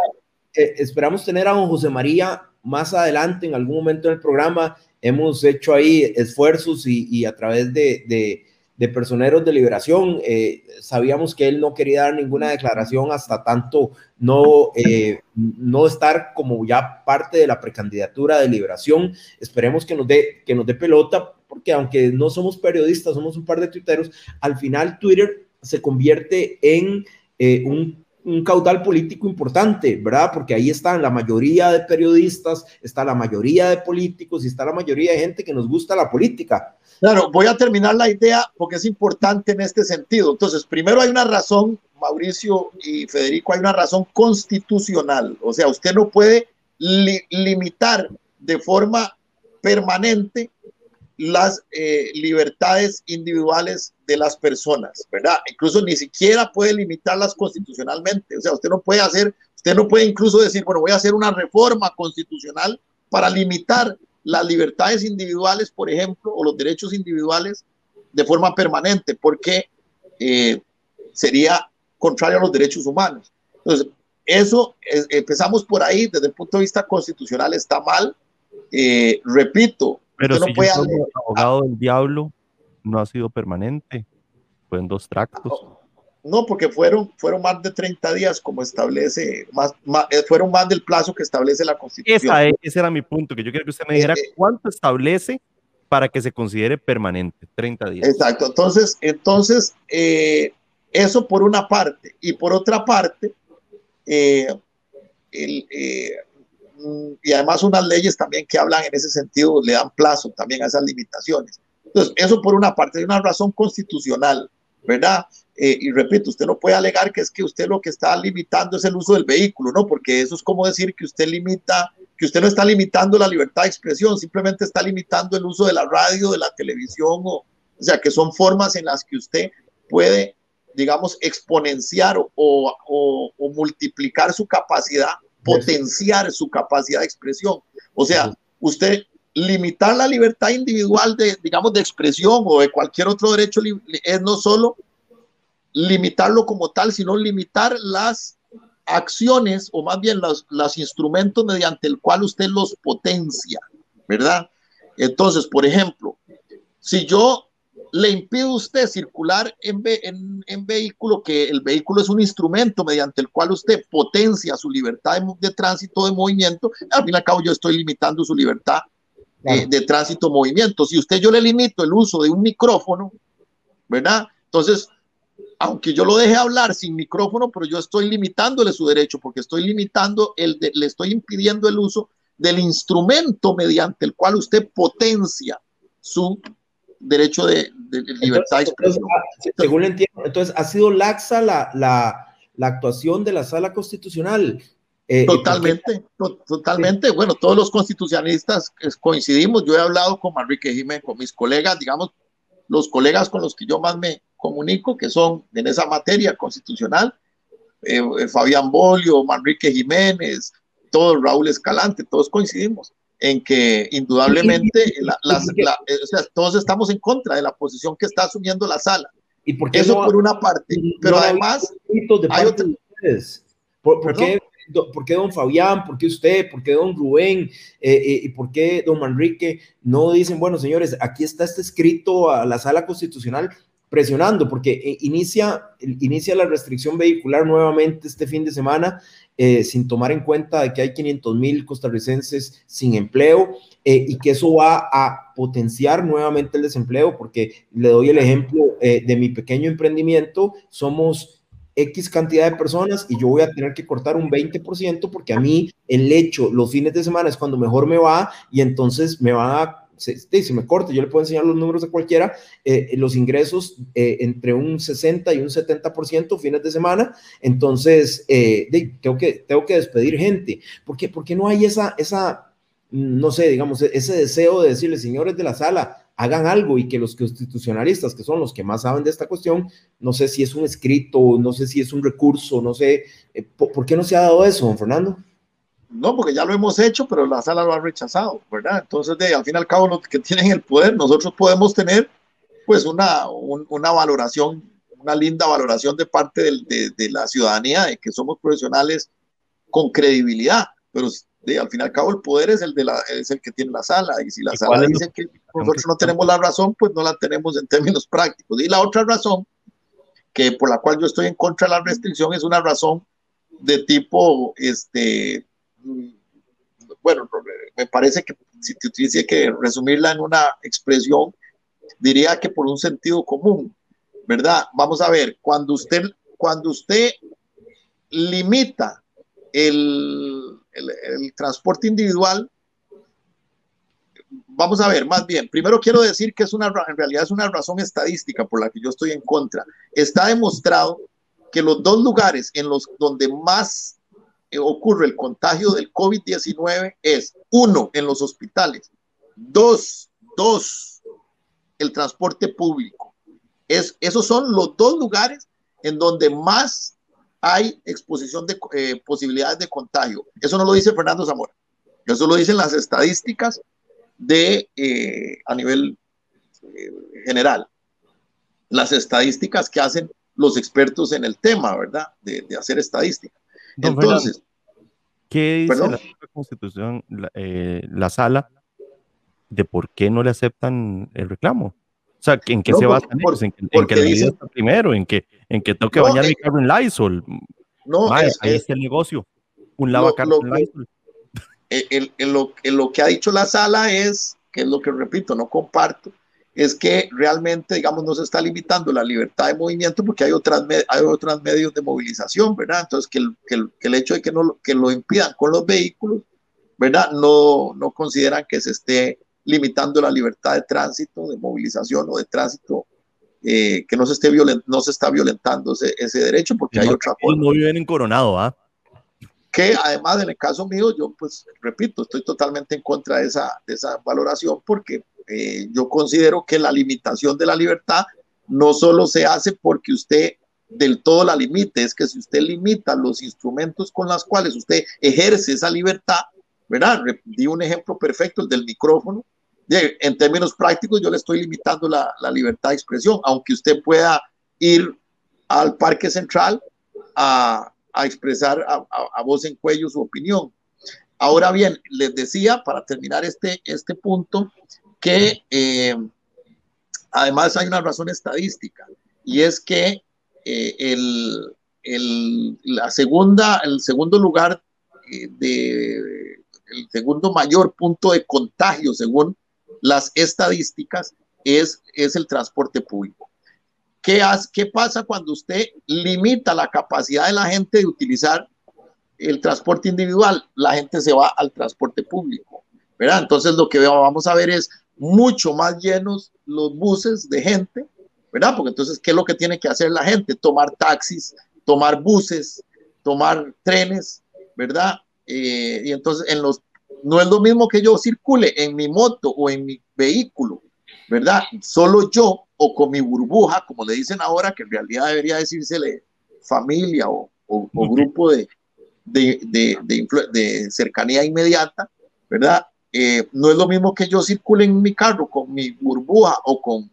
S3: eh, esperamos tener a don José María más adelante, en algún momento en el programa. Hemos hecho ahí esfuerzos y, y a través de, de, de, personeros de liberación, eh, sabíamos que él no quería dar ninguna declaración hasta tanto no, eh, no estar como ya parte de la precandidatura de liberación. Esperemos que nos dé, que nos dé pelota, porque aunque no somos periodistas, somos un par de tuiteros, al final Twitter se convierte en eh, un, un, caudal político importante, ¿verdad? Porque ahí están la mayoría de periodistas, está la mayoría de políticos y está la mayoría de gente que nos gusta la política.
S2: Claro, voy a terminar la idea porque es importante en este sentido. Entonces, primero hay una razón, Mauricio y Federico, hay una razón constitucional. O sea, usted no puede li limitar de forma permanente las eh, libertades individuales de las personas, ¿verdad? Incluso ni siquiera puede limitarlas constitucionalmente. O sea, usted no puede hacer, usted no puede incluso decir, bueno, voy a hacer una reforma constitucional para limitar las libertades individuales, por ejemplo, o los derechos individuales de forma permanente, porque eh, sería contrario a los derechos humanos. Entonces, eso es, empezamos por ahí, desde el punto de vista constitucional está mal. Eh, repito,
S1: pero si no puede hacer, abogado del diablo no ha sido permanente, fue en dos tractos.
S2: No, porque fueron, fueron más de 30 días, como establece, más, más, eh, fueron más del plazo que establece la Constitución.
S1: Esa, ese era mi punto, que yo quiero que usted me dijera eh, cuánto establece para que se considere permanente, 30 días.
S2: Exacto, entonces, entonces eh, eso por una parte. Y por otra parte, eh, eh, y además unas leyes también que hablan en ese sentido le dan plazo también a esas limitaciones. Entonces, eso por una parte, hay una razón constitucional, ¿verdad? Eh, y repito, usted no puede alegar que es que usted lo que está limitando es el uso del vehículo, ¿no? Porque eso es como decir que usted limita, que usted no está limitando la libertad de expresión, simplemente está limitando el uso de la radio, de la televisión, o, o sea, que son formas en las que usted puede, digamos, exponenciar o, o, o multiplicar su capacidad, potenciar su capacidad de expresión. O sea, usted limitar la libertad individual de, digamos, de expresión o de cualquier otro derecho es no solo limitarlo como tal, sino limitar las acciones o más bien los, los instrumentos mediante el cual usted los potencia, ¿verdad? Entonces, por ejemplo, si yo le impido a usted circular en, en, en, vehículo, que el vehículo es un instrumento mediante el cual usted potencia su libertad de, de tránsito, de movimiento, al fin y al cabo yo estoy limitando su libertad claro. eh, de tránsito, movimiento. Si usted yo le limito el uso de un micrófono, ¿verdad? Entonces, aunque yo lo deje hablar sin micrófono, pero yo estoy limitándole su derecho porque estoy limitando el de, le estoy impidiendo el uso del instrumento mediante el cual usted potencia su derecho de, de libertad
S3: entonces,
S2: de expresión.
S3: Entonces, según le entiendo, entonces ha sido laxa la, la, la actuación de la sala constitucional.
S2: Eh, totalmente, to, totalmente. Bueno, todos los constitucionalistas coincidimos. Yo he hablado con Manrique Jiménez, con mis colegas, digamos, los colegas con los que yo más me comunico, que son en esa materia constitucional, eh, Fabián Bolio, Manrique Jiménez, todos, Raúl Escalante, todos coincidimos en que indudablemente la, la, la, o sea, todos estamos en contra de la posición que está asumiendo la sala.
S3: ¿Y por qué
S2: Eso
S3: no,
S2: por una parte, pero
S3: no
S2: además
S3: de hay otra... ¿Por, por qué, ¿Por qué don Fabián? ¿Por qué usted? ¿Por qué don Rubén? Eh, eh, ¿Y por qué don Manrique no dicen, bueno, señores, aquí está este escrito a la sala constitucional presionando? Porque eh, inicia, inicia la restricción vehicular nuevamente este fin de semana, eh, sin tomar en cuenta de que hay 500 mil costarricenses sin empleo eh, y que eso va a potenciar nuevamente el desempleo, porque le doy el ejemplo de mi pequeño emprendimiento, somos X cantidad de personas y yo voy a tener que cortar un 20% porque a mí el hecho los fines de semana es cuando mejor me va y entonces me van a si, si me corta, yo le puedo enseñar los números de cualquiera, eh, los ingresos eh, entre un 60 y un 70% fines de semana, entonces eh, de, tengo, que, tengo que despedir gente. ¿Por qué? Porque no hay esa, esa, no sé, digamos, ese deseo de decirle, señores de la sala, hagan algo y que los constitucionalistas, que son los que más saben de esta cuestión, no sé si es un escrito, no sé si es un recurso, no sé, ¿por, ¿por qué no se ha dado eso, don Fernando?
S2: No, porque ya lo hemos hecho, pero la sala lo ha rechazado, ¿verdad? Entonces, de, al fin y al cabo, los que tienen el poder, nosotros podemos tener, pues, una, un, una valoración, una linda valoración de parte del, de, de, la ciudadanía, de que somos profesionales con credibilidad, pero de, al fin y al cabo el poder es el, de la, es el que tiene la sala, y si la sala dice que nosotros no tenemos la razón, pues no la tenemos en términos prácticos. Y la otra razón, que por la cual yo estoy en contra de la restricción, es una razón de tipo, este, bueno, me parece que si tuviese que resumirla en una expresión, diría que por un sentido común, ¿verdad? Vamos a ver, cuando usted, cuando usted limita el, el, el transporte individual, vamos a ver, más bien, primero quiero decir que es una, en realidad es una razón estadística por la que yo estoy en contra. Está demostrado que los dos lugares en los donde más ocurre el contagio del COVID-19 es, uno, en los hospitales, dos, dos, el transporte público. Es, esos son los dos lugares en donde más hay exposición de eh, posibilidades de contagio. Eso no lo dice Fernando Zamora, eso lo dicen las estadísticas de eh, a nivel eh, general, las estadísticas que hacen los expertos en el tema, ¿verdad? De, de hacer estadística. Entonces,
S1: ¿qué dice ¿perdón? la Constitución, la, eh, la, sala, de por qué no le aceptan el reclamo? O sea, ¿en qué no, se basan ellos? ¿En, que, en que el dice, está primero? ¿En que, en que tengo que no, bañar eh, mi carro en Lysol?
S2: No,
S1: Madre,
S2: es,
S1: ahí
S2: es,
S1: está el negocio. Un lavacarro en Lysol.
S2: El, el, lo, lo, que ha dicho la sala es que es lo que repito, no comparto, es que realmente, digamos, no se está limitando la libertad de movimiento porque hay otras, hay otros medios de movilización, ¿verdad? Entonces, que el, que el, que el hecho de que, no, que lo impidan con los vehículos, ¿verdad? No, no consideran que se esté limitando la libertad de tránsito, de movilización o de tránsito, eh, que no se, esté violent, no se está violentando ese, ese derecho porque hay otra
S1: forma. No viven en Coronado, ¿ah?
S2: Que además, en el caso mío, yo, pues, repito, estoy totalmente en contra de esa, de esa valoración porque eh, yo considero que la limitación de la libertad no solo se hace porque usted del todo la limite, es que si usted limita los instrumentos con los cuales usted ejerce esa libertad, ¿verdad? Di un ejemplo perfecto, el del micrófono. En términos prácticos, yo le estoy limitando la, la libertad de expresión, aunque usted pueda ir al Parque Central a, a expresar a, a, voz en cuello su opinión. Ahora bien, les decía, para terminar este, este punto, que eh, además hay una razón estadística y es que eh, el, el, la segunda, el segundo lugar eh, de el segundo mayor punto de contagio según las estadísticas es, es el transporte público. ¿Qué, ¿Qué pasa cuando usted limita la capacidad de la gente de utilizar el transporte individual? La gente se va al transporte público. ¿verdad? Entonces lo que vamos a ver es mucho más llenos los buses de gente, ¿verdad? Porque entonces, ¿qué es lo que tiene que hacer la gente? Tomar taxis, tomar buses, tomar trenes, ¿verdad? Eh, y entonces, en los, no es lo mismo que yo circule en mi moto o en mi vehículo, ¿verdad? Solo yo o con mi burbuja, como le dicen ahora, que en realidad debería decírsele familia o, o, o grupo de, de, de, de, cercanía inmediata, ¿verdad? Eh, no es lo mismo que yo circule en mi carro con mi burbuja o con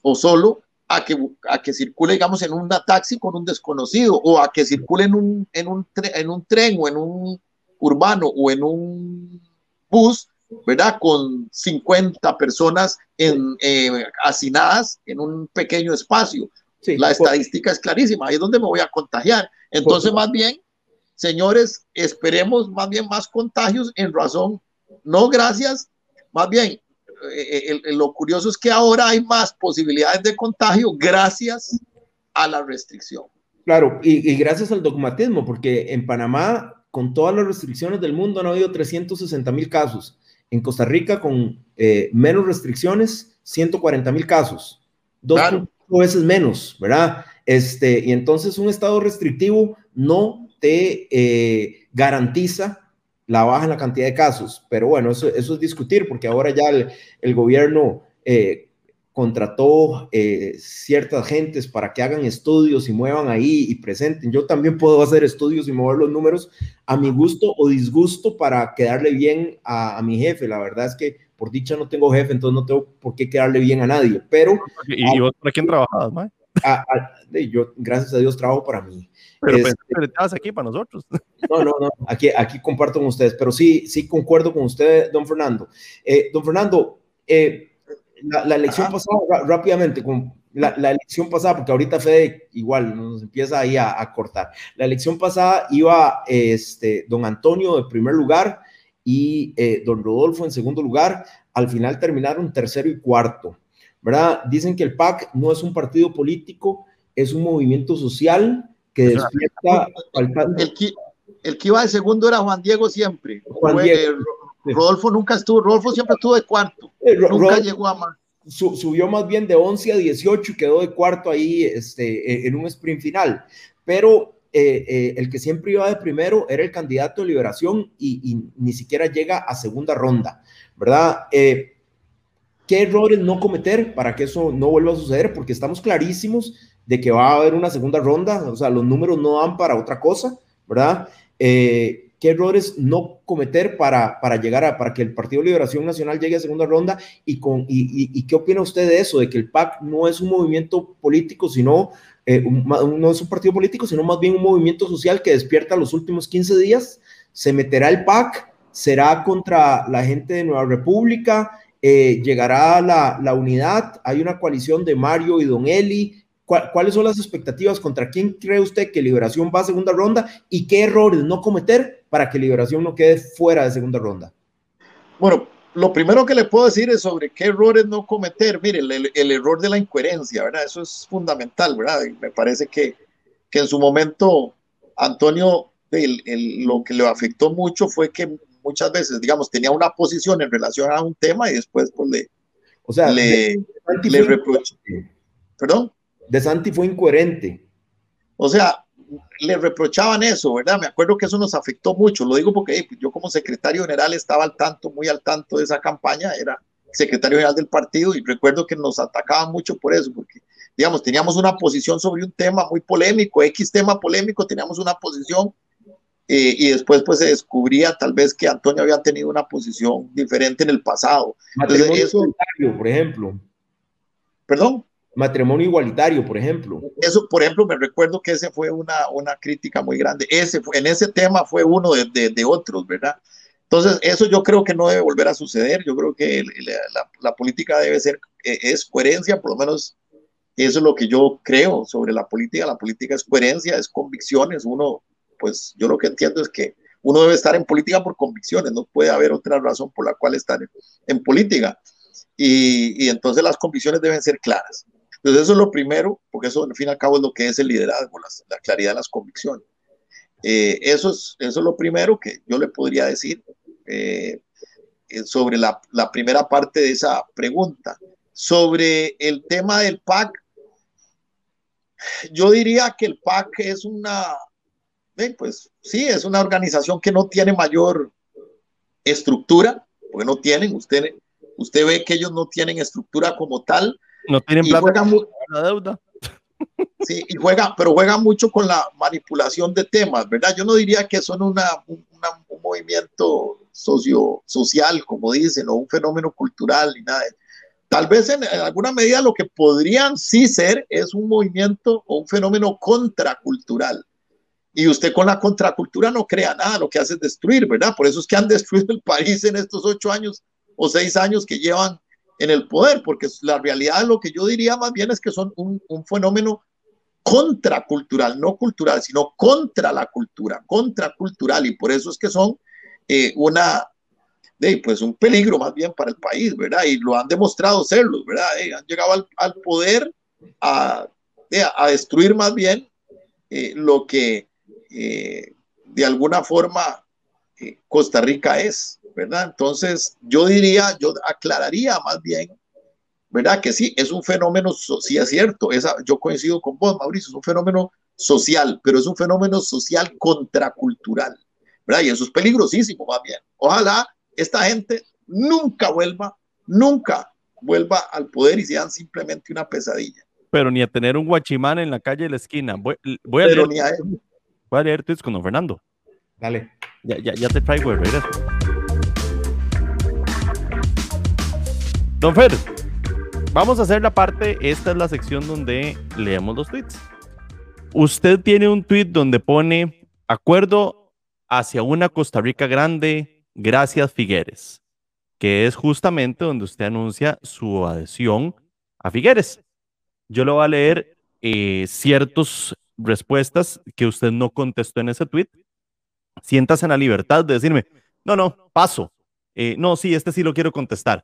S2: o solo a que, a que circule, digamos, en un taxi con un desconocido o a que circule en un, en un, en un tren o en un urbano o en un bus, ¿verdad? Con 50 personas en, eh, hacinadas en un pequeño espacio. La estadística es clarísima, ahí es donde me voy a contagiar. Entonces, más bien, señores, esperemos más bien más contagios en razón no gracias, más bien, eh, eh, lo curioso es que ahora hay más posibilidades de contagio gracias a la restricción.
S3: Claro, y, gracias al dogmatismo, porque en Panamá, con todas las restricciones del mundo, han habido 360 mil casos. En Costa Rica, con eh, menos restricciones, 140 mil casos. Dos veces menos, ¿verdad? Este, y entonces un estado restrictivo no te garantiza la baja en la cantidad de casos. Pero bueno, eso, eso es discutir porque ahora ya el, gobierno eh, contrató eh, ciertas gentes para que hagan estudios y muevan ahí y presenten. Yo también puedo hacer estudios y mover los números a mi gusto o disgusto para quedarle bien a, mi jefe. La verdad es que por dicha no tengo jefe, entonces no tengo por qué quedarle bien a nadie. Pero...
S1: ¿Y, vos para quién trabajabas,
S3: yo, gracias a Dios, trabajo para mí.
S1: Pero este, estabas aquí para nosotros. [LAUGHS]
S3: No, no, no, aquí, aquí comparto con ustedes, pero sí, sí concuerdo con usted, don Fernando. Eh, don Fernando, eh, la, elección pasada, rápidamente, con la, elección pasada, porque ahorita Fede igual nos empieza ahí a, cortar. La elección pasada iba este, don Antonio en primer lugar y eh, don Rodolfo en segundo lugar. Al final terminaron tercero y cuarto, ¿verdad? Dicen que el PAC no es un partido político, es un movimiento social que despierta
S2: el, que, el que iba de segundo era Juan Diego siempre. Rodolfo nunca estuvo, Rodolfo siempre estuvo de cuarto. Eh, nunca llegó a más.
S3: subió más bien de 11 a 18 y quedó de cuarto ahí este, e, en un sprint final. Pero eh, eh, el que siempre iba de primero era el candidato de liberación y, ni siquiera llega a segunda ronda, ¿verdad? ¿Qué errores no cometer para que eso no vuelva a suceder? Porque estamos clarísimos de que va a haber una segunda ronda, o sea, los números no dan para otra cosa, ¿verdad? Eh, ¿Qué errores no cometer para, para llegar a, para que el Partido de Liberación Nacional llegue a segunda ronda? ¿Y, con, y, qué opina usted de eso? De que el PAC no es un movimiento político, sino, eh, no es un partido político, sino más bien un movimiento social que despierta los últimos 15 días. ¿Se meterá el PAC? ¿Será contra la gente de Nueva República? Eh, ¿Llegará la, la unidad? Hay una coalición de Mario y Don Eli ¿Cuáles son las expectativas? ¿Contra quién cree usted que Liberación va a segunda ronda? ¿Y qué errores no cometer para que Liberación no quede fuera de segunda ronda?
S2: Bueno, lo primero que le puedo decir es sobre qué errores no cometer. Mire, el, error de la incoherencia, ¿verdad? Eso es fundamental, ¿verdad? me parece que, que en su momento Antonio, lo que le afectó mucho fue que muchas veces, digamos, tenía una posición en relación a un tema y después pues le,
S3: o sea,
S2: le, le reprochó. ¿Perdón?
S3: De Santi fue incoherente.
S2: O sea, le reprochaban eso, ¿verdad? Me acuerdo que eso nos afectó mucho. Lo digo porque yo como secretario general estaba al tanto, muy al tanto de esa campaña, era secretario general del partido y recuerdo que nos atacaban mucho por eso, porque, digamos, teníamos una posición sobre un tema muy polémico, X tema polémico, teníamos una posición eh, y después pues se descubría tal vez que Antonio había tenido una posición diferente en el pasado.
S3: Entonces, eso, por ejemplo.
S2: Perdón
S3: matrimonio igualitario, por ejemplo.
S2: Eso, por ejemplo, me recuerdo que ese fue una, una crítica muy grande. Ese, en ese tema fue uno de, de, otros, ¿verdad? Entonces, eso yo creo que no debe volver a suceder. Yo creo que la, la, política debe ser, e, es coherencia, por lo menos eso es lo que yo creo sobre la política. La política es coherencia, es convicciones. Uno, pues yo lo que entiendo es que uno debe estar en política por convicciones, no puede haber otra razón por la cual estar en, en política. Y, y entonces las convicciones deben ser claras. Entonces eso es lo primero, porque eso al fin y al cabo es lo que es el liderazgo, la, claridad de las convicciones. Eh, eso, es, eso es lo primero que yo le podría decir eh, eh, sobre la, la, primera parte de esa pregunta. Sobre el tema del PAC, yo diría que el PAC es una, pues sí, es una organización que no tiene mayor estructura, porque no tienen, usted, usted ve que ellos no tienen estructura como tal,
S1: no tienen plata la deuda. [LAUGHS]
S2: Sí, y juega, pero juega mucho con la manipulación de temas, ¿verdad? Yo no diría que son una, un movimiento socio, social, como dicen, o un fenómeno cultural, ni nada. Tal vez en, alguna medida lo que podrían sí ser es un movimiento o un fenómeno contracultural. Y usted con la contracultura no crea nada, lo que hace es destruir, ¿verdad? Por eso es que han destruido el país en estos ocho años o seis años que llevan en el poder, porque la realidad lo que yo diría más bien es que son un, fenómeno contracultural, no cultural, sino contra la cultura, contracultural, y por eso es que son eh, una, de, pues un peligro más bien para el país, ¿verdad? Y lo han demostrado serlo, ¿verdad? Eh, han llegado al, poder a, a, destruir más bien eh, lo que de alguna forma Costa Rica es, ¿verdad? Entonces, yo diría, yo aclararía más bien, ¿verdad? Que sí, es un fenómeno, sí es cierto, esa, yo coincido con vos, Mauricio, es un fenómeno social, pero es un fenómeno social contracultural, ¿verdad? Y eso es peligrosísimo más bien. Ojalá esta gente nunca vuelva, nunca vuelva al poder y sean simplemente una pesadilla.
S1: Pero ni a tener un guachimán en la calle de la esquina. Voy, voy a, leer, voy a leer tweets con don Fernando.
S3: Dale.
S1: Ya, ya, ya te traigo el regreso. Don Fer, vamos a hacer la parte, esta es la sección donde leemos los tweets. Usted tiene un tweet donde pone acuerdo hacia una Costa Rica grande, gracias Figueres, que es justamente donde usted anuncia su adhesión a Figueres. Yo le voy a leer eh, ciertas respuestas que usted no contestó en ese tweet. Siéntase en la libertad de decirme, no, no, paso. Eh, no, sí, este sí lo quiero contestar.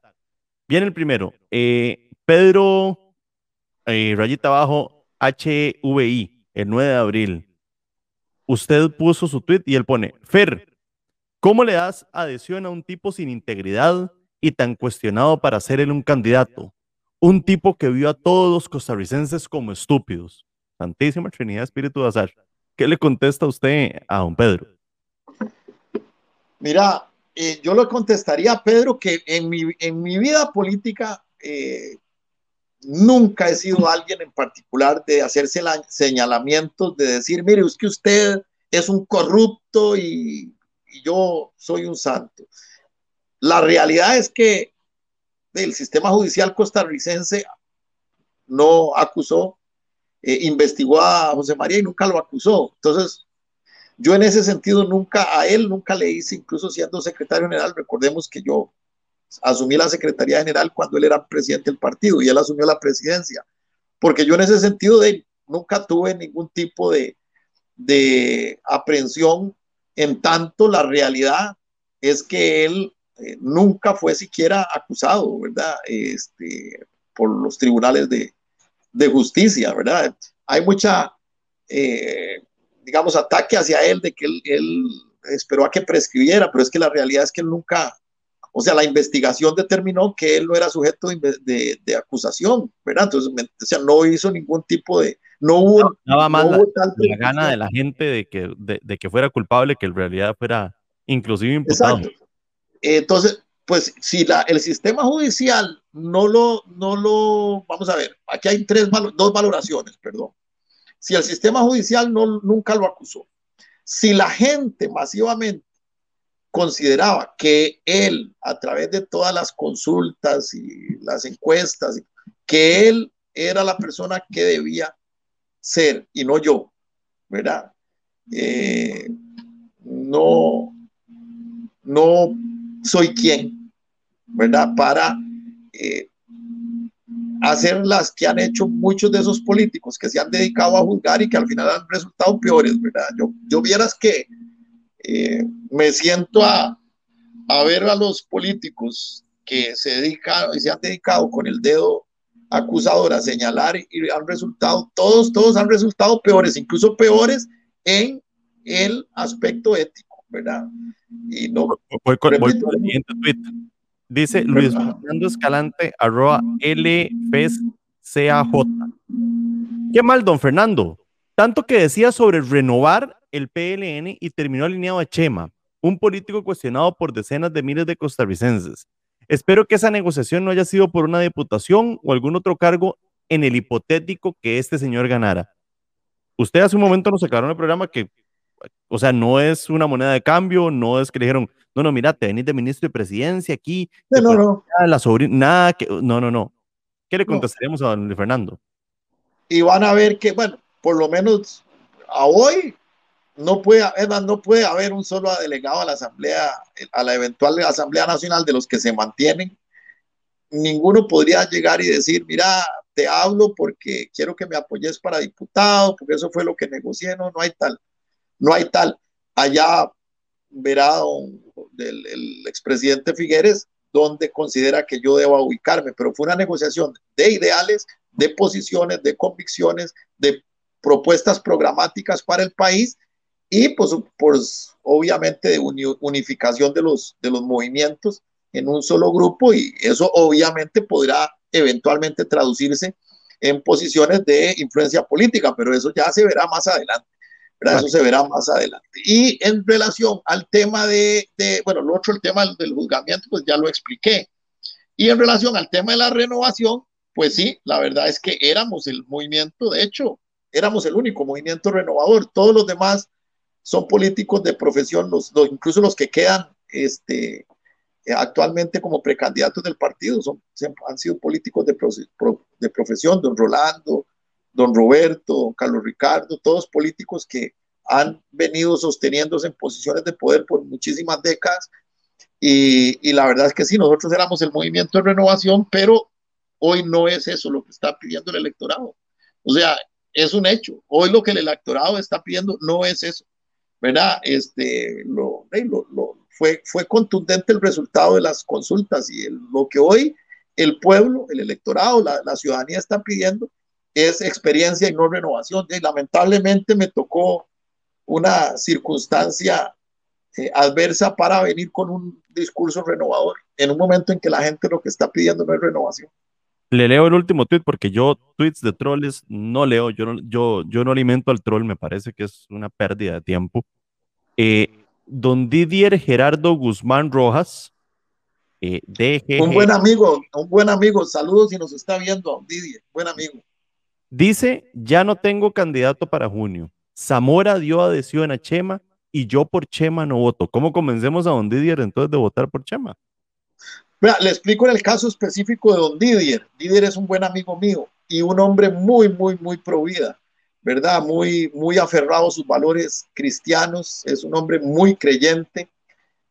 S1: Viene el primero. Eh, Pedro, eh, rayita abajo, HVI, el 9 de abril. Usted puso su tweet y él pone, Fer, ¿cómo le das adhesión a un tipo sin integridad y tan cuestionado para ser él un candidato? Un tipo que vio a todos los costarricenses como estúpidos. Santísima Trinidad Espíritu de Azar. ¿Qué le contesta usted a don Pedro?
S2: Mira, eh, yo le contestaría a Pedro que en mi, en mi vida política eh, nunca he sido alguien en particular de hacerse señalamientos, de decir, mire, es que usted es un corrupto y, yo soy un santo. La realidad es que el sistema judicial costarricense no acusó, eh, investigó a José María y nunca lo acusó. Entonces, yo en ese sentido nunca, a él nunca le hice, incluso siendo secretario general, recordemos que yo asumí la secretaría general cuando él era presidente del partido y él asumió la presidencia, porque yo en ese sentido de, nunca tuve ningún tipo de, de aprehensión, en tanto la realidad es que él eh, nunca fue siquiera acusado, ¿verdad? Este, por los tribunales de, de justicia, ¿verdad? Hay mucha, eh, digamos, ataque hacia él de que él, él, esperó a que prescribiera, pero es que la realidad es que él nunca, o sea, la investigación determinó que él no era sujeto de, de, de acusación, ¿verdad? Entonces, o sea, no hizo ningún tipo de, no hubo,
S1: no, más no hubo la, la, gana de la gente de que, de, de, que fuera culpable que en realidad fuera inclusive imputado.
S2: Exacto. Entonces, pues si la, el sistema judicial no lo, no lo, vamos a ver, aquí hay tres, dos valoraciones, perdón. Si el sistema judicial no, nunca lo acusó, si la gente masivamente consideraba que él, a través de todas las consultas y las encuestas, que él era la persona que debía ser y no yo, ¿verdad? Eh, no, no soy quien, ¿verdad? Para eh, hacer las que han hecho muchos de esos políticos que se han dedicado a juzgar y que al final han resultado peores, ¿verdad? Yo, yo vieras que eh, me siento a, a ver a los políticos que se dedican se han dedicado con el dedo acusador a señalar y han resultado, todos, todos han resultado peores, incluso peores en el aspecto ético, ¿verdad? Y no.
S1: Voy con, voy con el siguiente tweet. Dice Luis Fernando Escalante, arroba LFCAJ. Qué mal, don Fernando. Tanto que decía sobre renovar el PLN y terminó alineado a Chema, un político cuestionado por decenas de miles de costarricenses. Espero que esa negociación no haya sido por una diputación o algún otro cargo en el hipotético que este señor ganara. Usted hace un momento nos aclaró en el programa que, o sea, no es una moneda de cambio, no es que le dijeron, no, no, mira, te venís de ministro de presidencia aquí.
S2: No, no, no.
S1: La sobrina, nada, que, no, no, no. ¿Qué le contestaríamos no. a don Fernando?
S2: Y van a ver que, bueno, por lo menos a hoy no puede, además, no puede haber un solo delegado a la Asamblea, a la eventual Asamblea Nacional de los que se mantienen. Ninguno podría llegar y decir, mira, te hablo porque quiero que me apoyes para diputado, porque eso fue lo que negocié, no, no hay tal, no hay tal. Allá verá del el expresidente Figueres donde considera que yo deba ubicarme, pero fue una negociación de ideales, de posiciones, de convicciones, de propuestas programáticas para el país y pues, pues obviamente de unificación de los, de los movimientos en un solo grupo y eso obviamente podrá eventualmente traducirse en posiciones de influencia política, pero eso ya se verá más adelante. Vale. Eso se verá más adelante. Y en relación al tema de, de, bueno, lo otro, el tema del juzgamiento, pues ya lo expliqué. Y en relación al tema de la renovación, pues sí, la verdad es que éramos el movimiento, de hecho, éramos el único movimiento renovador. Todos los demás son políticos de profesión, los, los, incluso los que quedan este, actualmente como precandidatos del partido, son, han sido políticos de, de profesión, don Rolando, don Roberto, Carlos Ricardo, todos políticos que han venido sosteniéndose en posiciones de poder por muchísimas décadas. Y, la verdad es que sí, nosotros éramos el movimiento de renovación, pero hoy no es eso lo que está pidiendo el electorado. O sea, es un hecho. Hoy lo que el electorado está pidiendo no es eso. ¿verdad? Este, lo, fue, fue contundente el resultado de las consultas y lo que hoy el pueblo, el electorado, la, la, ciudadanía está pidiendo es experiencia y no renovación. Y lamentablemente me tocó una circunstancia eh, adversa para venir con un discurso renovador en un momento en que la gente lo que está pidiendo no es renovación.
S1: Le leo el último tweet porque yo tweets de trolls no leo, yo no, yo, yo no alimento al troll, me parece que es una pérdida de tiempo. Eh, don Didier Gerardo Guzmán Rojas, eh, DGG,
S2: un buen amigo, un buen amigo, saludos si nos está viendo, don Didier, buen amigo.
S1: Dice, ya no tengo candidato para junio. Zamora dio adhesión a Chema y yo por Chema no voto. ¿Cómo convencemos a don Didier entonces de votar por Chema?
S2: Mira, le explico en el caso específico de don Didier. Didier es un buen amigo mío y un hombre muy, muy, muy pro vida, ¿verdad? Muy, muy aferrado a sus valores cristianos, es un hombre muy creyente.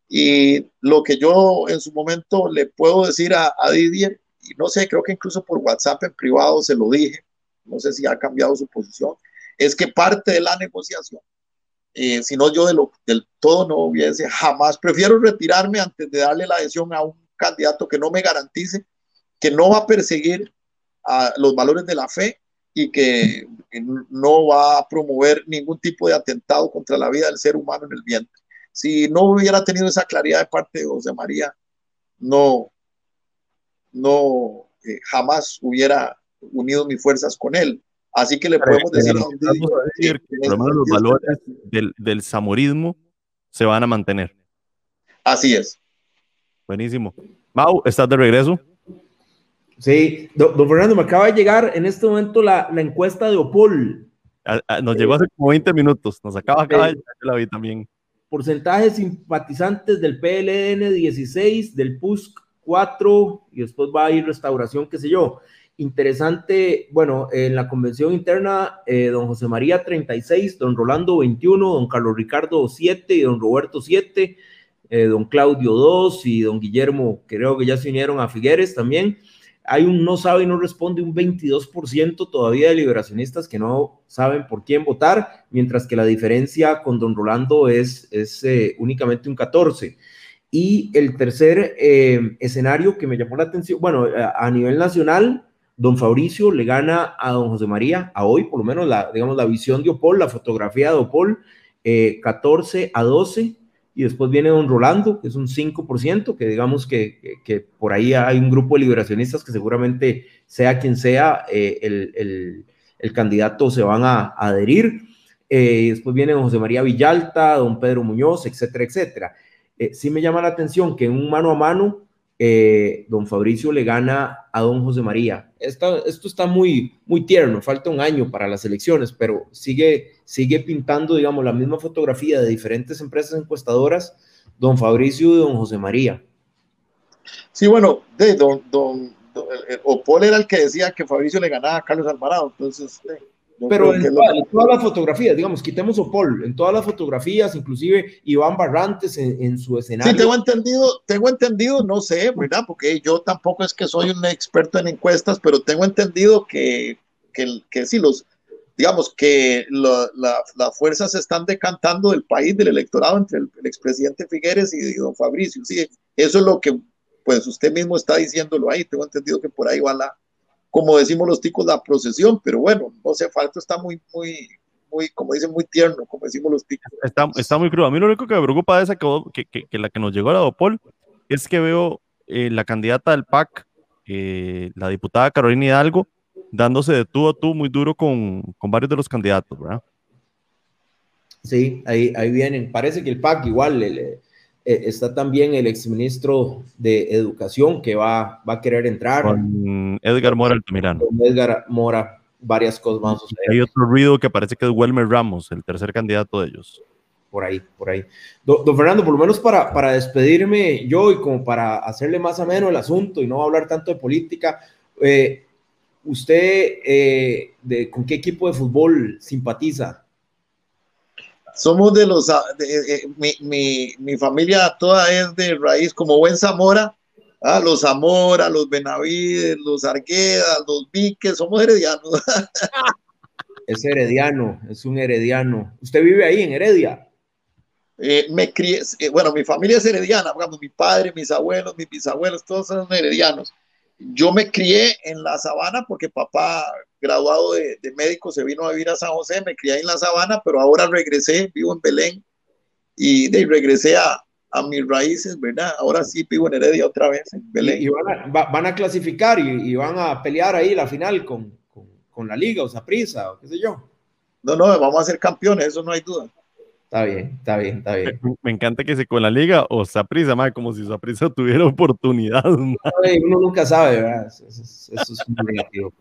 S2: Y lo que yo en su momento le puedo decir a, a Didier, y no sé, creo que incluso por WhatsApp en privado se lo dije, no sé si ha cambiado su posición, es que parte de la negociación eh, si no yo de del todo no hubiese jamás, prefiero retirarme antes de darle la adhesión a un candidato que no me garantice, que no va a perseguir a los valores de la fe y que no va a promover ningún tipo de atentado contra la vida del ser humano en el vientre. Si no hubiera tenido esa claridad de parte de José María, no, no, eh, jamás hubiera unido mis fuerzas con él. Así que le podemos decir,
S1: que, los valores del, del samorismo se van a mantener.
S2: Así es.
S1: Buenísimo. Mau, ¿estás de regreso?
S3: Sí, don, Fernando, me acaba de llegar en este momento la, la encuesta de Opol.
S1: nos llegó hace como 20 minutos, nos acaba, acaba de llegar, la vi también.
S3: Porcentajes simpatizantes del PLN 16, del PUSC 4 y después va a ir restauración, qué sé yo. Interesante, bueno, en la convención interna, eh, don José María 36, don Rolando 21, don Carlos Ricardo 7 y don Roberto 7, eh, don Claudio 2 y don Guillermo, creo que ya se unieron a Figueres también hay un no sabe y no responde un 22% todavía de liberacionistas que no saben por quién votar, mientras que la diferencia con don Rolando es, es eh, únicamente un 14%. Y el tercer escenario que me llamó la atención, bueno, a, nivel nacional, don Fabricio le gana a don José María, a hoy por lo menos, la, digamos, la visión de Opol, la fotografía de Opol, 14 eh, a 12, y después viene don Rolando, que es un 5%, que digamos que, que, por ahí hay un grupo de liberacionistas que seguramente sea quien sea eh, el, el, el, candidato se van a, adherir. Eh, después viene don José María Villalta, don Pedro Muñoz, etcétera, etcétera. Eh, sí me llama la atención que en un mano a mano eh, don Fabricio le gana a don José María. Esto, está muy, muy tierno, falta un año para las elecciones, pero sigue, sigue pintando, digamos, la misma fotografía de diferentes empresas encuestadoras, don Fabricio y don José María.
S2: Sí, bueno, de don, don, Opol era el que decía que Fabricio le ganaba a Carlos Alvarado, entonces...
S3: Pero en, todas las fotografías, digamos, quitemos Opol, en todas las fotografías, inclusive Iván Barrantes en, su escenario.
S2: Sí, tengo entendido, tengo entendido, no sé, ¿verdad? Porque yo tampoco es que soy un experto en encuestas, pero tengo entendido que, que, que sí, los, digamos, que las fuerzas se están decantando del país, del electorado, entre el, expresidente Figueres y, don Fabricio. Sí, eso es lo que, pues usted mismo está diciéndolo ahí, tengo entendido que por ahí va la, como decimos los ticos, la procesión, pero bueno, no sé, falta está muy, muy, muy, como dicen, muy tierno, como decimos los ticos.
S1: Está, está muy crudo. A mí lo único que me preocupa de esa que, que, que, la que nos llegó a la Dopol es que veo eh, la candidata del PAC, eh, la diputada Carolina Hidalgo, dándose de tú a tú muy duro con, con varios de los candidatos, ¿verdad?
S3: Sí, ahí, ahí vienen. Parece que el PAC igual le, le eh, está también el exministro de Educación que va, va a querer entrar.
S1: Con Edgar Mora Altamirano.
S3: Con Edgar Mora, varias cosas más.
S1: Hay otro ruido que parece que es Welmer Ramos, el tercer candidato de ellos.
S3: Por ahí, por ahí. Don, Fernando, por lo menos para, para despedirme yo y como para hacerle más ameno el asunto y no hablar tanto de política, eh, ¿usted eh, de, con qué equipo de fútbol simpatiza?
S2: Somos de los, ah, eh, mi, mi, mi, familia toda es de raíz como buen Zamora, ah, los Zamora, los Benavides, los Arguedas, los Viques, somos heredianos. [LAUGHS]
S3: es herediano, es un herediano. ¿Usted vive ahí en Heredia?
S2: Eh, me crié, eh, bueno, mi familia es herediana, digamos, mi padre, mis abuelos, mis bisabuelos, todos son heredianos. Yo me crié en la sabana porque papá graduado de, médico, se vino a vivir a San José, me crié en la sabana, pero ahora regresé, vivo en Belén y de, regresé a, a mis raíces, ¿verdad? Ahora sí vivo en Heredia otra vez, en Belén.
S3: Y, van, a, clasificar y, van a pelear ahí la final con, con, la liga o Saprisa o qué sé yo.
S2: No, no, vamos a ser campeones, eso no hay duda.
S3: Está bien, está bien, está bien.
S1: Me, encanta que se con la liga o Saprisa, más como si Saprisa [LAUGHS] tuviera oportunidad. uno
S3: nunca sabe, ¿verdad? Eso, eso es muy negativo.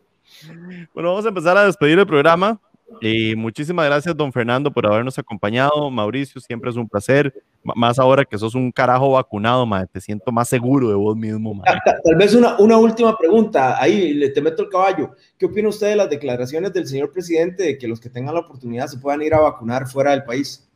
S1: Bueno, vamos a empezar a despedir el programa. Y muchísimas gracias, don Fernando, por habernos acompañado. Mauricio, siempre es un placer. más ahora que sos un carajo vacunado, madre. Te siento más seguro de vos mismo, [LAUGHS]
S3: Tal, vez una, una, última pregunta. Ahí le te meto el caballo. ¿Qué opina usted de las declaraciones del señor presidente de que los que tengan la oportunidad se puedan ir a vacunar fuera del país?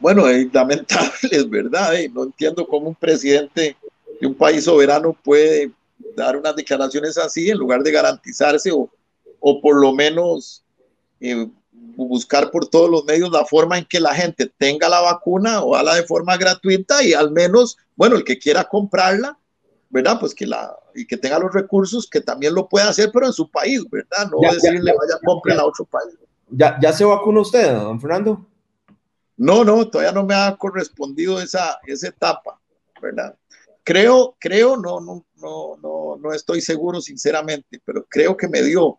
S2: Bueno, es lamentable, es verdad. Eh. No entiendo cómo un presidente de un país soberano puede dar unas declaraciones así en lugar de garantizarse o, o por lo menos eh, buscar por todos los medios la forma en que la gente tenga la vacuna o la de forma gratuita y al menos, bueno, el que quiera comprarla, ¿verdad? Pues que la, y que tenga los recursos, que también lo pueda hacer, pero en su país, ¿verdad? No decirle, vaya, compre a otro país.
S3: ¿Ya, ¿Ya se vacunó usted, don Fernando?
S2: No, no, todavía no me ha correspondido esa, esa etapa, ¿verdad? Creo, creo, no, no, no, no, no estoy seguro sinceramente, pero creo que me dio.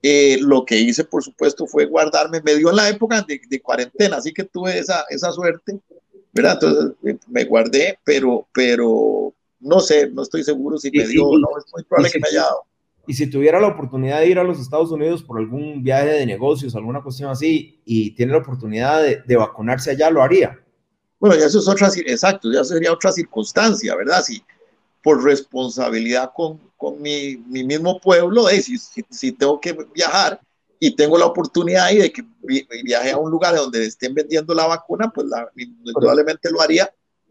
S2: Eh, lo que hice, por supuesto, fue guardarme, me dio en la época de, de cuarentena, así que tuve esa, esa suerte, ¿verdad? Entonces eh, me guardé, pero, pero no sé, no estoy seguro si me dio o no, es muy probable que me haya dado.
S3: Y si tuviera la oportunidad de ir a los Estados Unidos por algún viaje de negocios, alguna cuestión así, y tiene la oportunidad de, de vacunarse allá, ¿lo haría?
S2: Bueno, ya eso es otra, exacto, ya sería otra circunstancia, ¿verdad? Si por responsabilidad con, con mi, mi, mismo pueblo, eh, si, si, si, tengo que viajar y tengo la oportunidad ahí de que viaje a un lugar donde estén vendiendo la vacuna, pues la, probablemente lo haría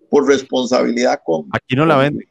S2: por responsabilidad con...
S1: Aquí no la venden.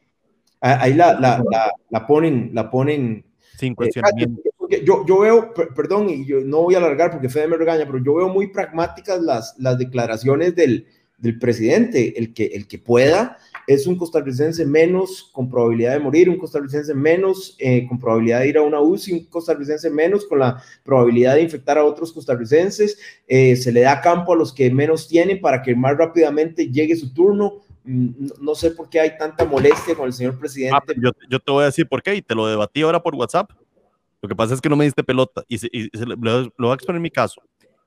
S3: Ahí la, la, la, la ponen, la ponen
S1: sin cuestionamiento.
S3: Eh, yo, yo veo, perdón, y yo no voy a alargar porque Fede me regaña, pero yo veo muy pragmáticas las, las declaraciones del, del presidente. El que, el que pueda es un costarricense menos con probabilidad de morir, un costarricense menos eh, con probabilidad de ir a una UCI, un costarricense menos con la probabilidad de infectar a otros costarricenses. Eh, se le da campo a los que menos tienen para que más rápidamente llegue su turno mm, no sé por qué hay tanta molestia con el señor presidente. Ah,
S1: yo, te voy a decir por qué y te lo debatí ahora por WhatsApp. Lo que pasa es que no me diste pelota y, y, y lo, lo, voy a exponer en mi caso.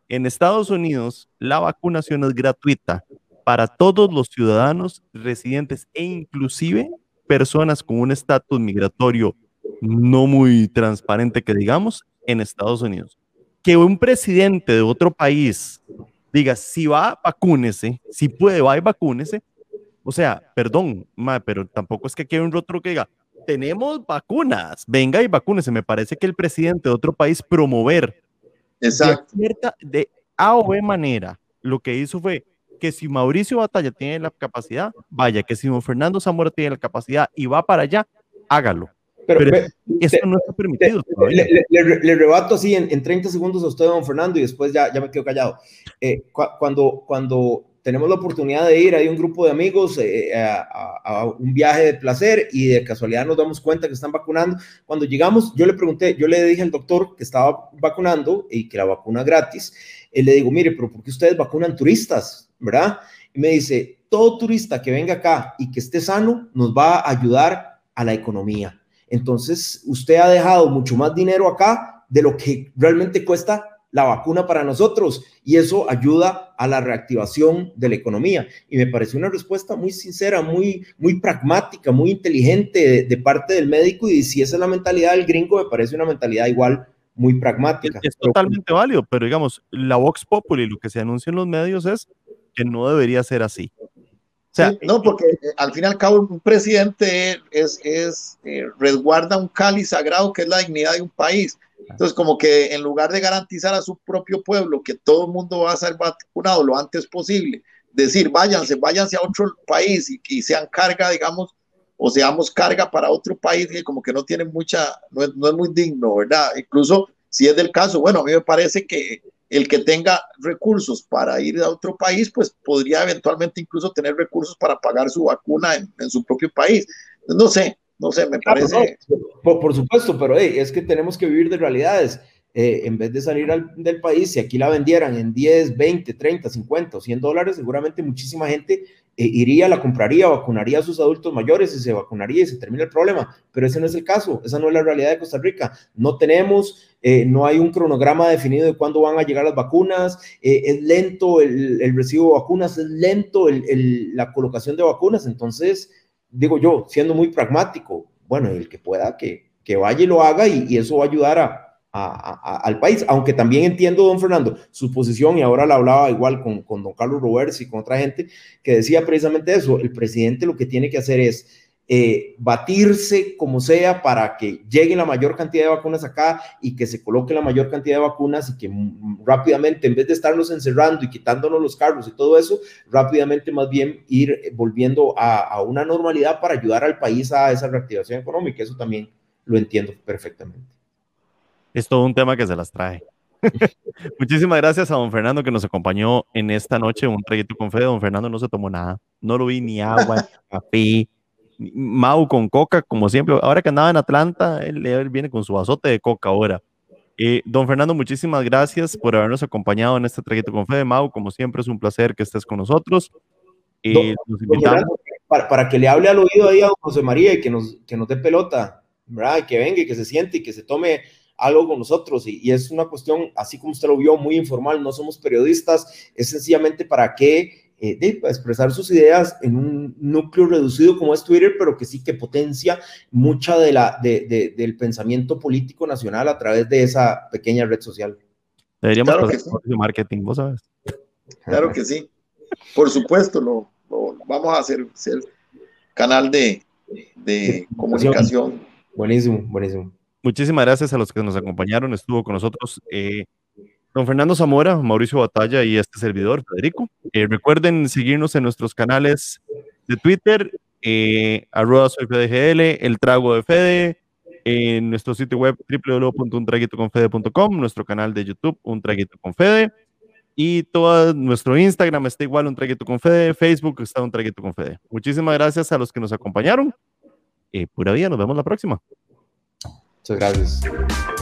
S1: En Estados Unidos, la vacunación es gratuita para todos los ciudadanos residentes e inclusive personas con un estatus migratorio no muy transparente que digamos en Estados Unidos. Que un presidente de otro país diga, si va, vacúnese, si puede, va y vacúnese. O sea, perdón, ma, pero tampoco es que quede un rostro que diga, tenemos vacunas, venga y vacúnese. Me parece que el presidente de otro país promover
S2: Exacto.
S1: De, cierta, de A o B manera, lo que hizo fue que si Mauricio Batalla tiene la capacidad, vaya, que si don Fernando Zamora tiene la capacidad y va para allá, hágalo. Pero, Pero eso no está permitido.
S3: Te, le, le, le, rebato así en, en, 30 segundos a usted, don Fernando, y después ya, ya me quedo callado. Eh, cu cuando, cuando tenemos la oportunidad de ir, hay un grupo de amigos eh, a, a, un viaje de placer y de casualidad nos damos cuenta que están vacunando. Cuando llegamos, yo le pregunté, yo le dije al doctor que estaba vacunando y que la vacuna gratis, y le digo, mire, pero ¿por qué ustedes vacunan turistas? ¿Verdad? Y me dice, todo turista que venga acá y que esté sano nos va a ayudar a la economía. Entonces, usted ha dejado mucho más dinero acá de lo que realmente cuesta la vacuna para nosotros y eso ayuda a la reactivación de la economía. Y me pareció una respuesta muy sincera, muy, muy pragmática, muy inteligente de, parte del médico y si esa es la mentalidad del gringo, me parece una mentalidad igual muy pragmática.
S1: Es totalmente válido, pero digamos, la Vox Populi, lo que se anuncia en los medios es que no debería ser así.
S2: O sea, sí, no, porque eh, al fin y al cabo un presidente es, es eh, resguarda un cáliz sagrado que es la dignidad de un país. Entonces, como que en lugar de garantizar a su propio pueblo que todo el mundo va a ser vacunado lo antes posible, decir, váyanse, váyanse a otro país y, y sean carga, digamos, o seamos carga para otro país que como que no tiene mucha, no es, no es muy digno, ¿verdad? Incluso si es del caso, bueno, a mí me parece que el que tenga recursos para ir a otro país, pues podría eventualmente incluso tener recursos para pagar su vacuna en, en su propio país. No sé, no sé, me parece.
S3: No, por, por, supuesto, pero hey, es que tenemos que vivir de realidades. Eh, en vez de salir al, del país, si aquí la vendieran en 10, 20, 30, 50 o 100 dólares, seguramente muchísima gente iría, la compraría, vacunaría a sus adultos mayores y se vacunaría y se termina el problema. Pero ese no es el caso, esa no es la realidad de Costa Rica. No tenemos, eh, no hay un cronograma definido de cuándo van a llegar las vacunas, eh, es lento el, el, recibo de vacunas, es lento el, la colocación de vacunas. Entonces, digo yo, siendo muy pragmático, bueno, el que pueda que, que vaya y lo haga y, y eso va a ayudar a a, al país, aunque también entiendo, don Fernando, su posición, y ahora la hablaba igual con, con don Carlos Roberts y con otra gente, que decía precisamente eso, el presidente lo que tiene que hacer es eh, batirse como sea para que llegue la mayor cantidad de vacunas acá y que se coloque la mayor cantidad de vacunas y que rápidamente, en vez de estarnos encerrando y quitándonos los carros y todo eso, rápidamente más bien ir volviendo a, a una normalidad para ayudar al país a esa reactivación económica. Eso también lo entiendo perfectamente
S1: es todo un tema que se las trae. [LAUGHS] Muchísimas gracias a don Fernando que nos acompañó en esta noche, un traguito con fe. Don Fernando no se tomó nada, no lo vi ni agua, ni [LAUGHS] café, Mau con coca, como siempre. Ahora que andaba en Atlanta, él, viene con su azote de coca ahora. Eh, don Fernando, muchísimas gracias por habernos acompañado en este traguito con fe Mau. Como siempre, es un placer que estés con nosotros.
S3: Eh, para, que le hable al oído ahí a José María y que nos, que nos dé pelota, ¿verdad? Que venga y que se siente y que se tome algo con nosotros. Y, y, es una cuestión, así como usted lo vio, muy informal. No somos periodistas, es sencillamente para que eh, de expresar sus ideas en un núcleo reducido como es Twitter, pero que sí que potencia mucha de la, de, del pensamiento político nacional a través de esa pequeña red social.
S1: Deberíamos claro hacer marketing, vos sabes.
S2: Claro que sí. Por supuesto, lo, vamos a hacer, ser canal de, de comunicación.
S3: Buenísimo, buenísimo.
S1: Muchísimas gracias a los que nos acompañaron. Estuvo con nosotros eh, Don Fernando Zamora, Mauricio Batalla y este servidor, Federico. Eh, recuerden seguirnos en nuestros canales de Twitter, eh, arroba soy FDGL, El Trago de Fede, en nuestro sitio web www.untraguitoconfede.com, nuestro canal de YouTube, Un Traguito con Fede, y todo nuestro Instagram está igual, Un Traguito con Fede, Facebook está Un Traguito con Fede. Muchísimas gracias a los que nos acompañaron. Eh, pura vida, nos vemos la próxima.
S3: Muchas gracias.